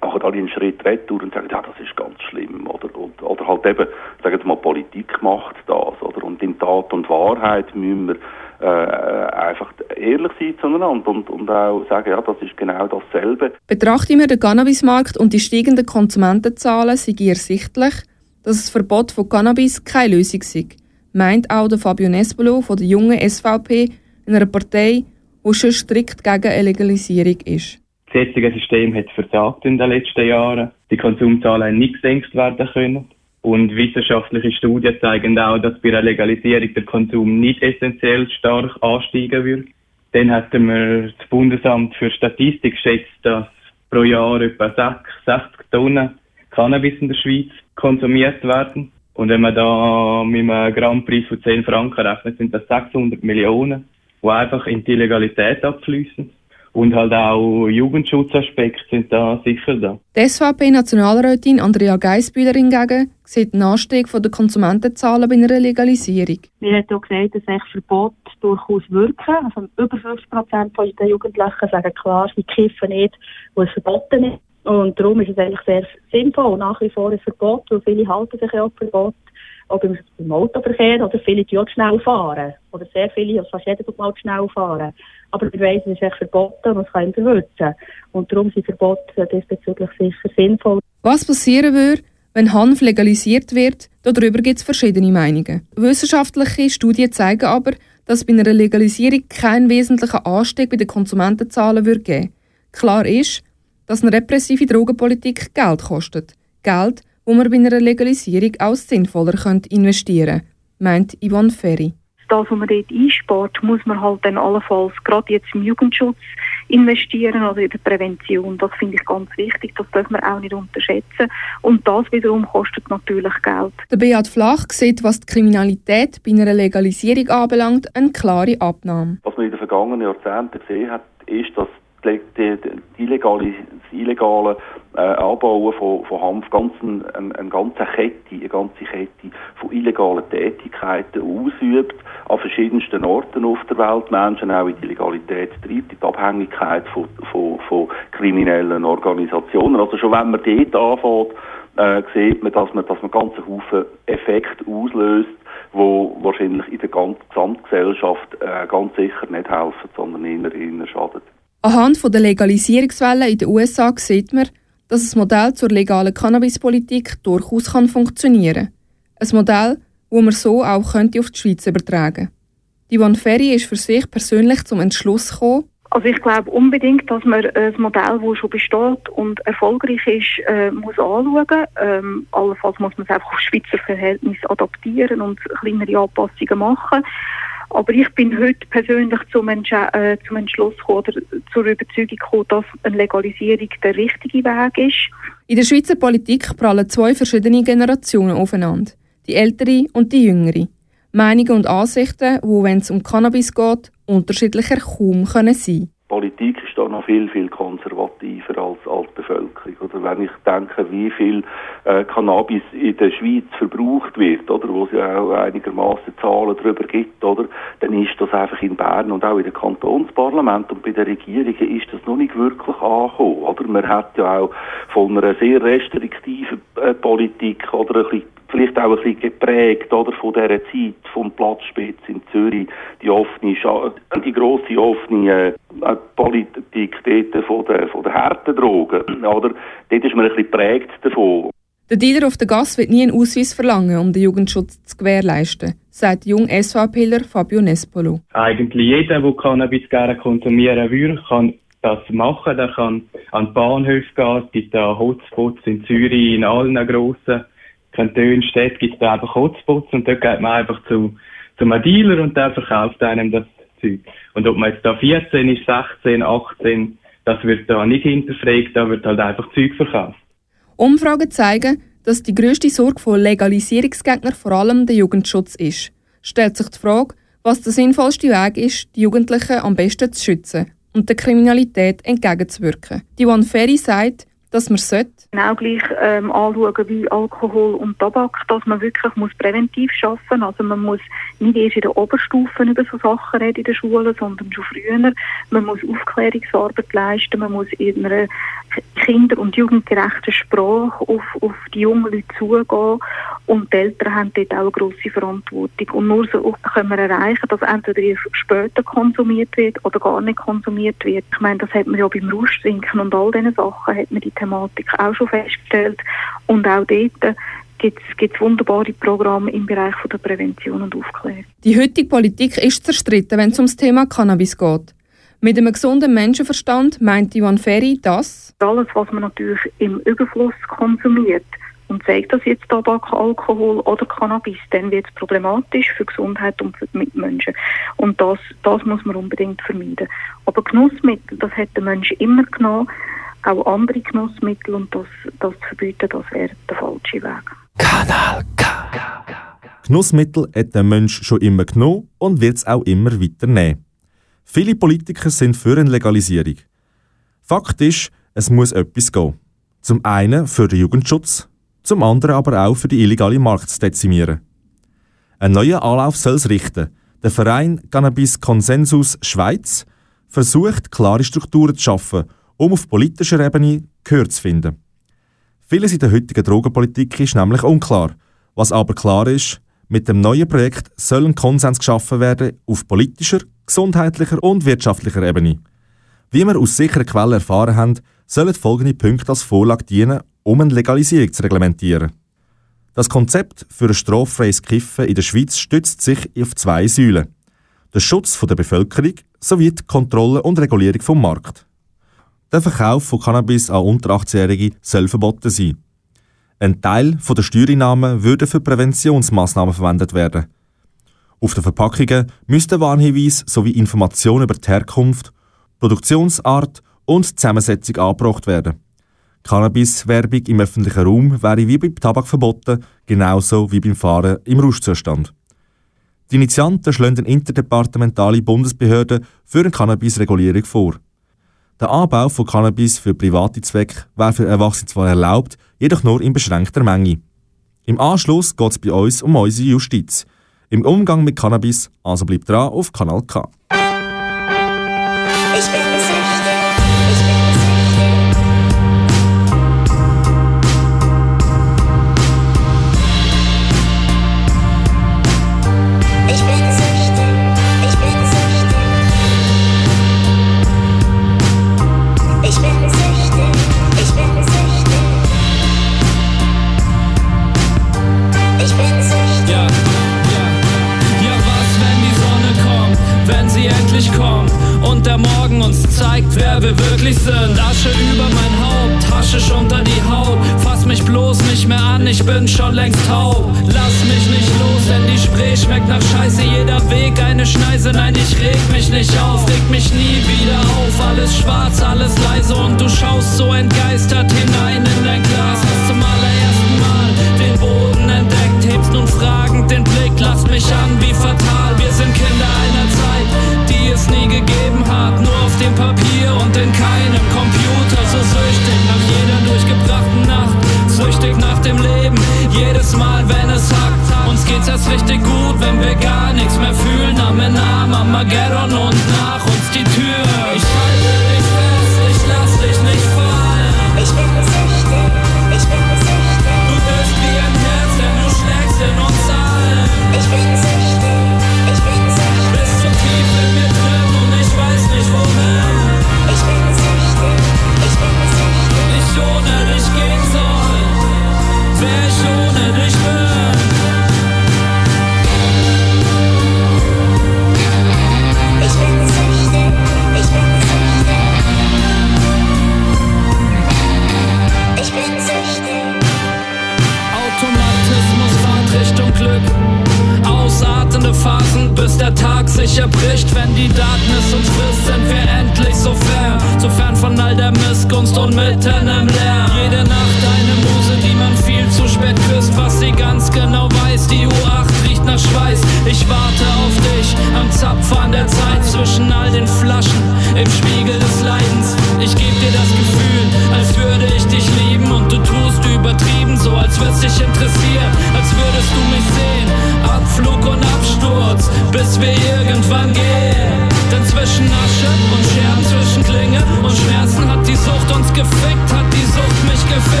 machen alle einen Schritt retour und sagen, ja, das ist ganz schlimm, oder, oder, oder halt eben, sagen wir mal, Politik macht das, oder, und in Tat und Wahrheit müssen wir äh, einfach ehrlich sein zueinander und, und auch sagen, ja, das ist genau dasselbe. Betrachten wir den Cannabismarkt und die steigenden Konsumentenzahlen, sei ersichtlich, dass das Verbot von Cannabis keine Lösung ist, meint auch der Fabio Nespolo von der jungen SVP, einer Partei, die schon strikt gegen eine Legalisierung ist. Das jetzige System hat versagt in den letzten Jahren. Die Konsumzahlen haben nicht gesenkt werden können. Und wissenschaftliche Studien zeigen auch, dass bei einer Legalisierung der Konsum nicht essentiell stark ansteigen wird. Dann hätten wir das Bundesamt für Statistik geschätzt, dass pro Jahr etwa 60 Tonnen Cannabis in der Schweiz konsumiert werden. Und wenn man da mit einem Grammpreis von 10 Franken rechnet, sind das 600 Millionen, die einfach in die Illegalität abfließen. Und halt auch Jugendschutzaspekte sind da sicher da. Die SVP-Nationalrätin Andrea Geisbühler hingegen sieht den Anstieg der Konsumentenzahlen bei einer Legalisierung. Wir haben auch gesagt, dass ein Verbot durchaus wirken. Also über 50 Prozent der Jugendlichen sagen klar, sie kiffen nicht, wo es verboten ist. Und darum ist es eigentlich sehr sinnvoll, nach wie vor ein Verbot, weil viele halten sich ja auch Verbot auch beim Autoverkehr oder viele die auch schnell fahren. Oder sehr viele, also fast jeder tut mal schnell fahren. Aber wir weiss, es ist verboten und es kann ihn verwirzen. Und darum sind Verbote diesbezüglich sicher sinnvoll. Was passieren würde, wenn Hanf legalisiert wird, darüber gibt es verschiedene Meinungen. Wissenschaftliche Studien zeigen aber, dass bei einer Legalisierung kein wesentlicher Anstieg bei den Konsumentenzahlen würde geben. Klar ist, dass eine repressive Drogenpolitik Geld kostet. Geld, wo man bei einer Legalisierung auch sinnvoller investieren könnte, meint Yvonne Ferry das, was man dort einspart, muss man halt dann allenfalls gerade jetzt im Jugendschutz investieren oder in der Prävention. Das finde ich ganz wichtig, das darf man auch nicht unterschätzen. Und das wiederum kostet natürlich Geld. Der Beat Flach sieht, was die Kriminalität bei einer Legalisierung anbelangt, eine klare Abnahme. Was man in den vergangenen Jahrzehnten gesehen hat, ist, dass die, die, die illegale, das illegale äh, Anbauen von, von Hanf ganz ein, ein, eine ganze Kette, eine ganze Kette von illegalen Tätigkeiten ausübt, an verschiedensten Orten auf der Welt, Menschen auch in die Illegalität treibt, in die Abhängigkeit von, von, von kriminellen Organisationen. Also schon wenn man dort anfängt, äh, sieht man, dass man, dass man ganzen Haufen Effekte auslöst, wo wahrscheinlich in der Gesamtgesellschaft äh, ganz sicher nicht helfen, sondern eher, eher schaden. Anhand der Legalisierungswelle in den USA sieht man, dass das Modell zur legalen Cannabispolitik durchaus kann funktionieren kann. Ein Modell, das man so auch könnte auf die Schweiz übertragen Die Van Ferry ist für sich persönlich zum Entschluss gekommen, also ich glaube unbedingt, dass man ein Modell, das schon besteht und erfolgreich ist, äh, muss anschauen. Ähm, allenfalls muss man es einfach auf Schweizer Verhältnisse adaptieren und kleinere Anpassungen machen. Aber ich bin heute persönlich zum, Entsch äh, zum Entschluss gekommen, oder zur Überzeugung gekommen, dass eine Legalisierung der richtige Weg ist. In der Schweizer Politik prallen zwei verschiedene Generationen aufeinander. Die ältere und die jüngere. Meinungen und Ansichten, die, wenn es um Cannabis geht, unterschiedlicher kaum können sein Politik ist da noch viel, viel konservativer als, als die Bevölkerung. Oder wenn ich denke, wie viel äh, Cannabis in der Schweiz verbraucht wird, oder, wo es ja auch einigermaßen Zahlen darüber gibt, oder, dann ist das einfach in Bern und auch in den Kantonsparlament und bei den Regierungen ist das noch nicht wirklich angekommen. Oder? Man hat ja auch von einer sehr restriktiven äh, Politik oder ein bisschen vielleicht auch ein bisschen geprägt oder, von dieser Zeit vom Platzspitz in Zürich, die offene, die grosse offene äh, Politik dort von der, von der harten Drogen, oder? Dort ist man ein bisschen geprägt davon. Der Dealer auf der Gas wird nie einen Ausweis verlangen, um den Jugendschutz zu gewährleisten, sagt der junge SVPler Fabio Nespolo. Eigentlich jeder, der Cannabis gerne konsumieren würde, kann das machen. Der kann an die Bahnhöfe gehen. Es gibt da Hotspots in Zürich, in allen grossen Kantonen, Städten gibt es da einfach Hotspots und dort geht man einfach zu, zu einem Dealer und der verkauft einem das Zeug. Und ob man jetzt da 14 ist, 16, 18, das wird da nicht hinterfragt, da wird halt einfach Zeug verkauft. Umfragen zeigen, dass die grösste Sorge von Legalisierungsgegnern vor allem der Jugendschutz ist. Stellt sich die Frage, was der sinnvollste Weg ist, die Jugendlichen am besten zu schützen und der Kriminalität entgegenzuwirken. Die One Ferry sagt, dass man sollte Genau gleich ähm, anschauen wie Alkohol und Tabak, dass man wirklich muss präventiv schaffen. Also man muss nicht erst in den Oberstufen über so Sachen reden in der Schule, sondern schon früher. Man muss Aufklärungsarbeit leisten, man muss in einer kinder- und jugendgerechten Sprache auf, auf die jungen Leute zugehen und die Eltern haben dort auch eine grosse Verantwortung. Und nur so können wir erreichen, dass entweder später konsumiert wird oder gar nicht konsumiert wird. Ich meine, das hat man ja beim Rauschtrinken und all diesen Sachen hat man die Thematik auch schon festgestellt. Und auch dort gibt es wunderbare Programme im Bereich von der Prävention und Aufklärung. Die heutige Politik ist zerstritten, wenn es ums Thema Cannabis geht. Mit einem gesunden Menschenverstand meint Ivan Ferry, dass alles, was man natürlich im Überfluss konsumiert, und zeigt das jetzt Tabak, Alkohol oder Cannabis, dann wird es problematisch für Gesundheit und für die Mitmenschen. Und das, das muss man unbedingt vermeiden. Aber Genussmittel, das hat der Mensch immer genommen auch andere Genussmittel und das, das zu verbieten, das wäre der falsche Weg. Kanal K. Genussmittel hat der Mensch schon immer genommen und wird es auch immer weiter nehmen. Viele Politiker sind für eine Legalisierung. Fakt ist, es muss etwas gehen. Zum einen für den Jugendschutz, zum anderen aber auch für die illegale Markt zu dezimieren. Ein neuer Anlauf soll es richten. Der Verein Cannabis Consensus Schweiz versucht, klare Strukturen zu schaffen um auf politischer Ebene Gehör zu finden. Vieles in der heutigen Drogenpolitik ist nämlich unklar. Was aber klar ist, mit dem neuen Projekt soll ein Konsens geschaffen werden auf politischer, gesundheitlicher und wirtschaftlicher Ebene. Wie wir aus sicheren Quellen erfahren haben, sollen folgende Punkte als Vorlage dienen, um eine Legalisierung zu reglementieren. Das Konzept für ein straffreies Kiffen in der Schweiz stützt sich auf zwei Säulen. Den Schutz der Bevölkerung sowie die Kontrolle und Regulierung vom Markt. Der Verkauf von Cannabis an unter 18-Jährige soll verboten sein. Ein Teil der Steuereinnahmen würde für Präventionsmaßnahmen verwendet werden. Auf den Verpackungen müssten Warnhinweise sowie Informationen über die Herkunft, Produktionsart und Zusammensetzung angebracht werden. Cannabis-Werbung im öffentlichen Raum wäre wie beim Tabak verboten, genauso wie beim Fahren im Rauschzustand. Die Initianten schlagen eine interdepartementale Bundesbehörde für eine Cannabis-Regulierung vor. Der Anbau von Cannabis für private Zwecke wäre für Erwachsene zwar erlaubt, jedoch nur in beschränkter Menge. Im Anschluss geht es bei uns um unsere Justiz. Im Umgang mit Cannabis, also bleibt dran auf Kanal K. Ich bin wer sind. Asche über mein Haupt, Haschisch unter die Haut. Fass mich bloß nicht mehr an, ich bin schon längst taub. Lass mich nicht los, denn die Spree schmeckt nach Scheiße. Jeder Weg eine Schneise, nein, ich reg mich nicht auf. Reg mich nie wieder auf, alles schwarz, alles leise. Und du schaust so entgeistert hinein in dein Glas. Hast zum allerersten Mal den Boden entdeckt, hebst nun fragend den Blick. Lass mich an, wie fatal,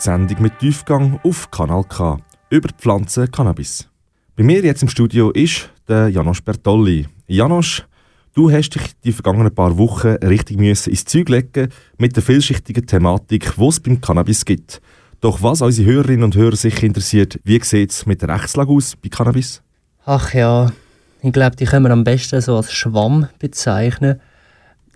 die Sendung mit Tiefgang auf Kanal K über die Pflanze Cannabis. Bei mir jetzt im Studio ist der Janosch Bertolli. Janosch, du hast dich die vergangenen paar Wochen richtig müssen ins Zeug legen mit der vielschichtigen Thematik, die es beim Cannabis gibt. Doch was unsere Hörerinnen und Hörer sicher interessiert, wie sieht es mit der Rechtslage aus bei Cannabis? Ach ja, ich glaube, die können wir am besten so als Schwamm bezeichnen.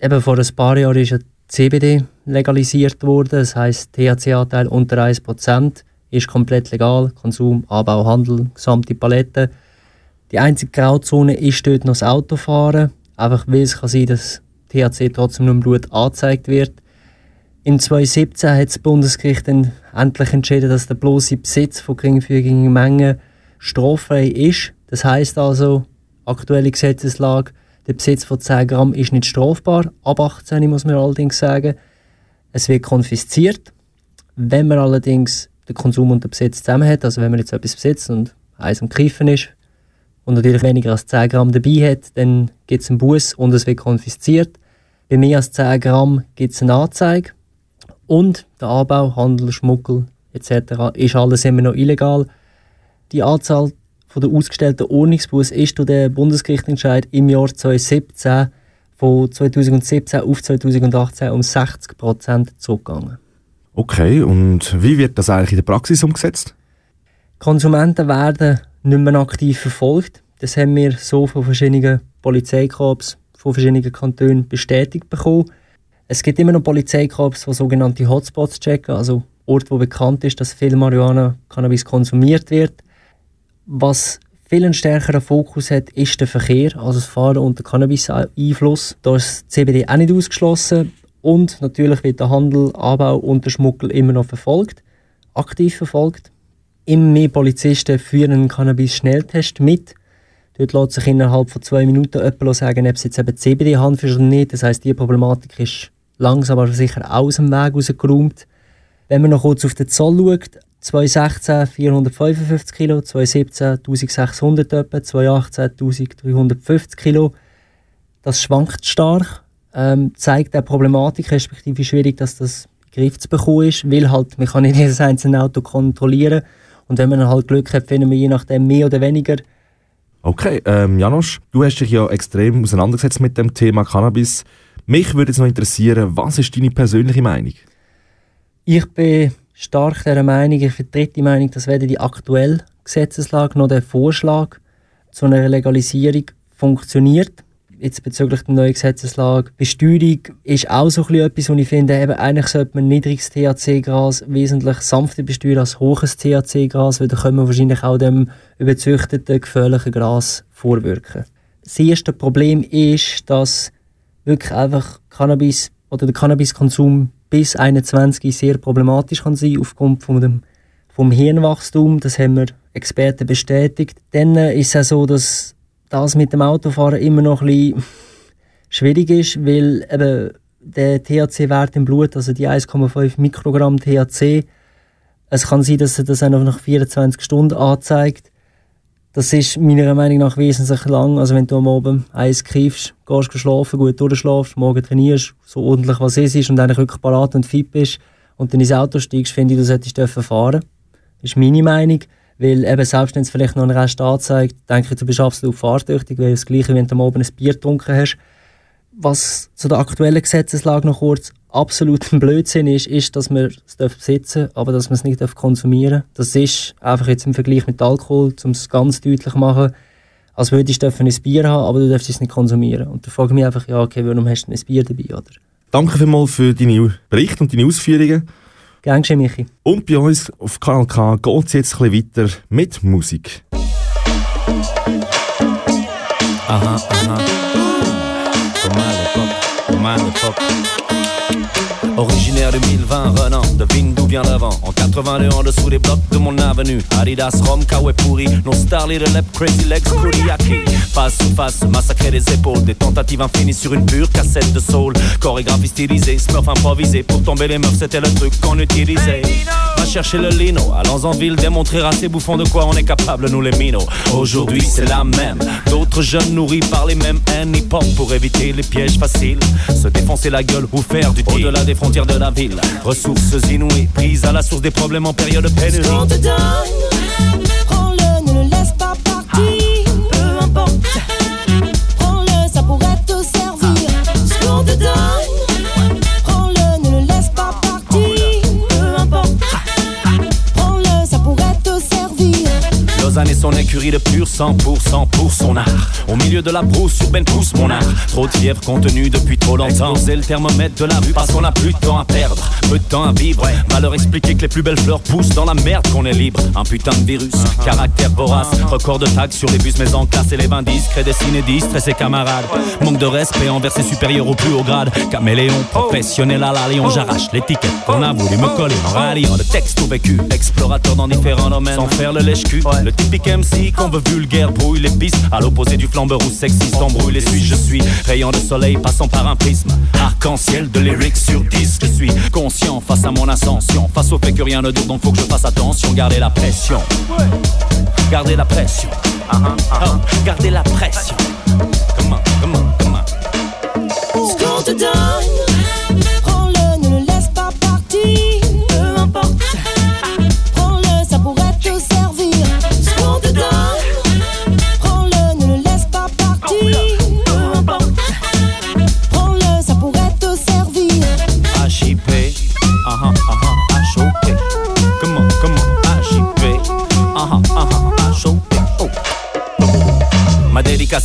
Eben vor ein paar Jahren ist ja CBD legalisiert worden, das heisst THC-Anteil unter 1%. ist komplett legal. Konsum, Anbau, Handel, gesamte Palette. Die einzige Grauzone ist dort noch das Autofahren. Einfach weil es kann sein dass THC trotzdem nur im Blut angezeigt wird. In 2017 hat das Bundesgericht dann endlich entschieden, dass der bloße Besitz von geringfügigen Mengen straffrei ist. Das heißt also, aktuelle Gesetzeslage, der Besitz von 10 Gramm ist nicht strafbar. Ab 18 muss man allerdings sagen. Es wird konfisziert. Wenn man allerdings den Konsum und den Besitz zusammen hat, also wenn man jetzt etwas besitzt und eins am Kiffen ist und natürlich weniger als 10 Gramm dabei hat, dann gibt es einen Bus und es wird konfisziert. Bei mehr als 10 Gramm gibt es eine Anzeige und der Anbau, Handel, Schmuggel etc. ist alles immer noch illegal. Die Anzahl von der ausgestellten Ordnungsbus ist durch den Bundesgerichtsentscheid im Jahr 2017 von 2017 auf 2018 um 60 Prozent zurückgegangen. Okay, und wie wird das eigentlich in der Praxis umgesetzt? Konsumenten werden nicht mehr aktiv verfolgt. Das haben wir so von verschiedenen Polizeikorps, von verschiedenen Kantonen bestätigt bekommen. Es gibt immer noch Polizeikorps, die sogenannte Hotspots checken, also Orte, wo bekannt ist, dass viel Marihuana-Cannabis konsumiert wird. Was viel stärkeren Fokus hat, ist der Verkehr, also das Fahren unter Cannabis-Einfluss. Da ist CBD auch nicht ausgeschlossen. Und natürlich wird der Handel, Anbau und der Schmuggel immer noch verfolgt, aktiv verfolgt. Immer mehr Polizisten führen einen Cannabis-Schnelltest mit. Dort lässt sich innerhalb von zwei Minuten jemand sagen, ob es jetzt eben CBD-Hanf ist oder nicht. Das heisst, die Problematik ist langsam aber sicher aus dem Weg rausgeräumt. Wenn man noch kurz auf den Zoll schaut, 2016 455 Kilo, 2017 1600 etwa, 2018 1350 Kilo. Das schwankt stark, ähm, zeigt auch Problematik, respektive wie schwierig dass das in den Griff zu bekommen ist, weil halt, man kann nicht jedes einzelne Auto kontrollieren und wenn man halt Glück hat, finden wir je nachdem mehr oder weniger. Okay, ähm, Janosch, du hast dich ja extrem auseinandergesetzt mit dem Thema Cannabis. Mich würde jetzt noch interessieren, was ist deine persönliche Meinung? Ich bin stark der Meinung, ich vertrete die Meinung, dass weder die aktuelle Gesetzeslage noch der Vorschlag zu einer Legalisierung funktioniert. Jetzt bezüglich der neuen Gesetzeslage. Besteuerung ist auch so etwas, wo ich finde, eben, eigentlich sollte man niedriges THC-Gras wesentlich sanfter besteuern als hohes THC-Gras, weil da können wir wahrscheinlich auch dem überzüchteten, gefährlichen Gras vorwirken. Das erste Problem ist, dass wirklich einfach Cannabis oder der Cannabiskonsum bis 21 sehr problematisch kann sein aufgrund von dem, vom Hirnwachstum. Das haben wir Experten bestätigt. Dann ist es auch so, dass das mit dem Autofahren immer noch ein bisschen schwierig ist, weil eben der THC-Wert im Blut, also die 1,5 Mikrogramm THC, es kann sein, dass er das auch noch nach 24 Stunden anzeigt. Das ist meiner Meinung nach wesentlich lang. Also wenn du am Abend eins kiffst, gehst schlafen, gut durchschlafst, morgen trainierst, so ordentlich was es ist und eigentlich wirklich parat und fit bist und dann ins Auto steigst, finde ich, du solltest dürfen fahren. Das ist meine Meinung. Weil eben selbst wenn es vielleicht noch einen Rest anzeigt, denke ich, du bist absolut fahrtüchtig, weil das Gleiche, wenn du am Abend ein Bier getrunken hast. Was zu der aktuellen Gesetzeslage noch kurz absolut ein Blödsinn ist, ist, dass man es besitzen darf, aber dass man es nicht konsumieren darf. Das ist einfach jetzt im Vergleich mit Alkohol, um es ganz deutlich zu machen, als würdest du ein Bier haben, aber du darfst es nicht konsumieren. Und da frage ich mich einfach, ja, okay, warum hast du ein Bier dabei, oder? Danke vielmals für deine Berichte und deine Ausführungen. Gern geschehen, Michi. Und bei uns auf Kanal K geht es jetzt ein bisschen weiter mit Musik. Aha, aha. L'époque, comme à l'époque. Originaire de 1020, Renan, devine d'où vient l'avant? En 82, en dessous des blocs de mon avenue. Adidas, Rom, Kawe pourri. Nos stars, Little Lep, Crazy Legs, Kuriaki. Face à face, massacrer les épaules. Des tentatives infinies sur une pure cassette de soul. Chorégraphie stylisée, smurf improvisé. Pour tomber les meufs, c'était le truc qu'on utilisait. Va chercher le lino, allons en ville, démontrer à ces bouffons de quoi on est capable, nous les minos. Aujourd'hui, c'est la même. D'autres jeunes nourris par les mêmes haines hip-hop pour éviter les pièges faciles. Se défoncer la gueule ou faire du deal. Au-delà des frontières de la ville, ressources inouïes, prises à la source des problèmes en période de pénurie. Ce qu'on te donne, prends-le, ne le laisse pas partir. Et son écurie de pur 100% pour son art. Au milieu de la brousse urbaine pousse mon art. Trop de fièvre contenue depuis trop longtemps. Exploser le thermomètre de la rue parce qu'on a plus de temps à perdre. Peu de temps à vivre. Va leur expliquer que les plus belles fleurs poussent dans la merde qu'on est libre. Un putain de virus, caractère vorace, record de tags sur les bus, mais en classe et les 20 discrets, des cinédis, stress et camarades. Manque de respect envers ses supérieurs au plus haut grade. Caméléon, professionnel à la Léon, j'arrache l'étiquette qu'on a voulu me coller en ralliant le texte au vécu. Explorateur dans différents domaines, sans faire le lèche-cul. Le typique MC qu'on veut vulgaire, brouille les pistes. À l'opposé du flambeur ou sexiste, embrouille les suies. Je suis rayon de soleil passant par un prisme. Arc-en-ciel de lyrics sur 10. Je suis face à mon ascension. Face au fait que rien ne dure, donc faut que je fasse attention. Gardez la pression. Gardez la pression. Ah, ah, ah. Oh, gardez la pression.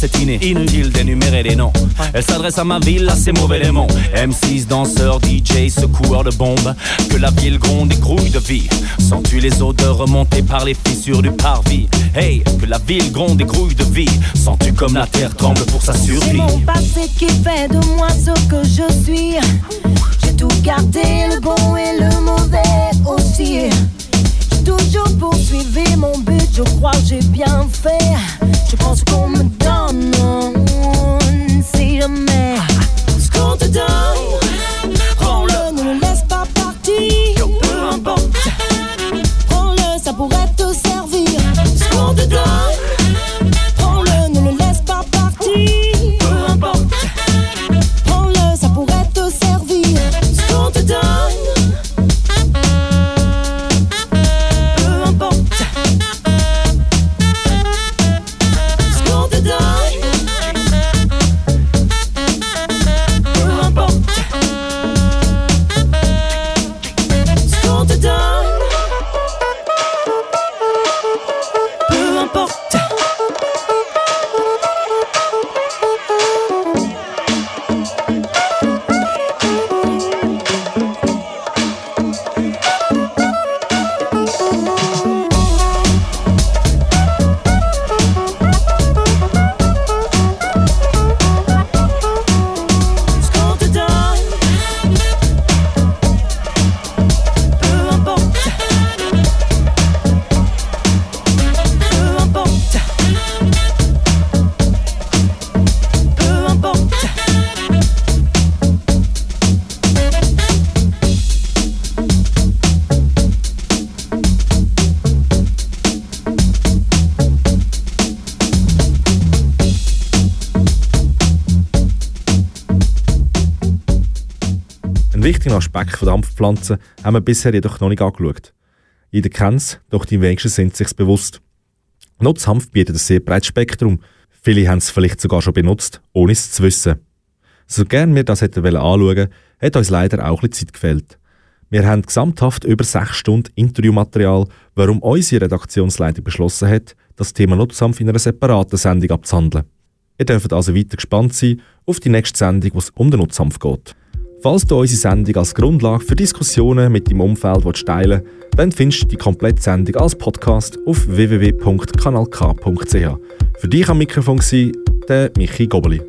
Ma dédicace est innée, inutile d'énumérer les noms. Elle s'adresse à ma ville, à ces mauvais démons. M6, danseurs, DJ, secoueurs de bombes. Que la ville gronde et grouille de vie. Sens-tu les odeurs remontées par les fissures du parvis? Hey, que la ville gronde et grouille de vie. Sens-tu comme la terre tremble pour sa C'est survie? mon passé qui fait de moi ce que je suis. J'ai tout gardé, le bon et le mauvais aussi. J'ai toujours poursuivi mon but, je crois que j'ai bien fait. Je pense qu'on me donne, Aspekt von Dampfpflanzen haben wir bisher jedoch noch nicht angeschaut. Jeder kennt es, doch die wenigsten sind sich bewusst. Nutzhanf bietet ein sehr breites Spektrum. Viele haben es vielleicht sogar schon benutzt, ohne es zu wissen. So gern wir das hätten anschauen hat uns leider auch ein Zeit gefehlt. Wir haben gesamthaft über sechs Stunden Interviewmaterial, warum unsere Redaktionsleitung beschlossen hat, das Thema Nutzhanf in einer separaten Sendung abzuhandeln. Ihr dürft also weiter gespannt sein auf die nächste Sendung, wo es um den Nutzhanf geht. Falls du unsere Sendung als Grundlage für Diskussionen mit deinem Umfeld teilen willst, dann findest du die komplette Sendung als Podcast auf www.kanalk.ch. Für dich am Mikrofon war der Michi Gobeli.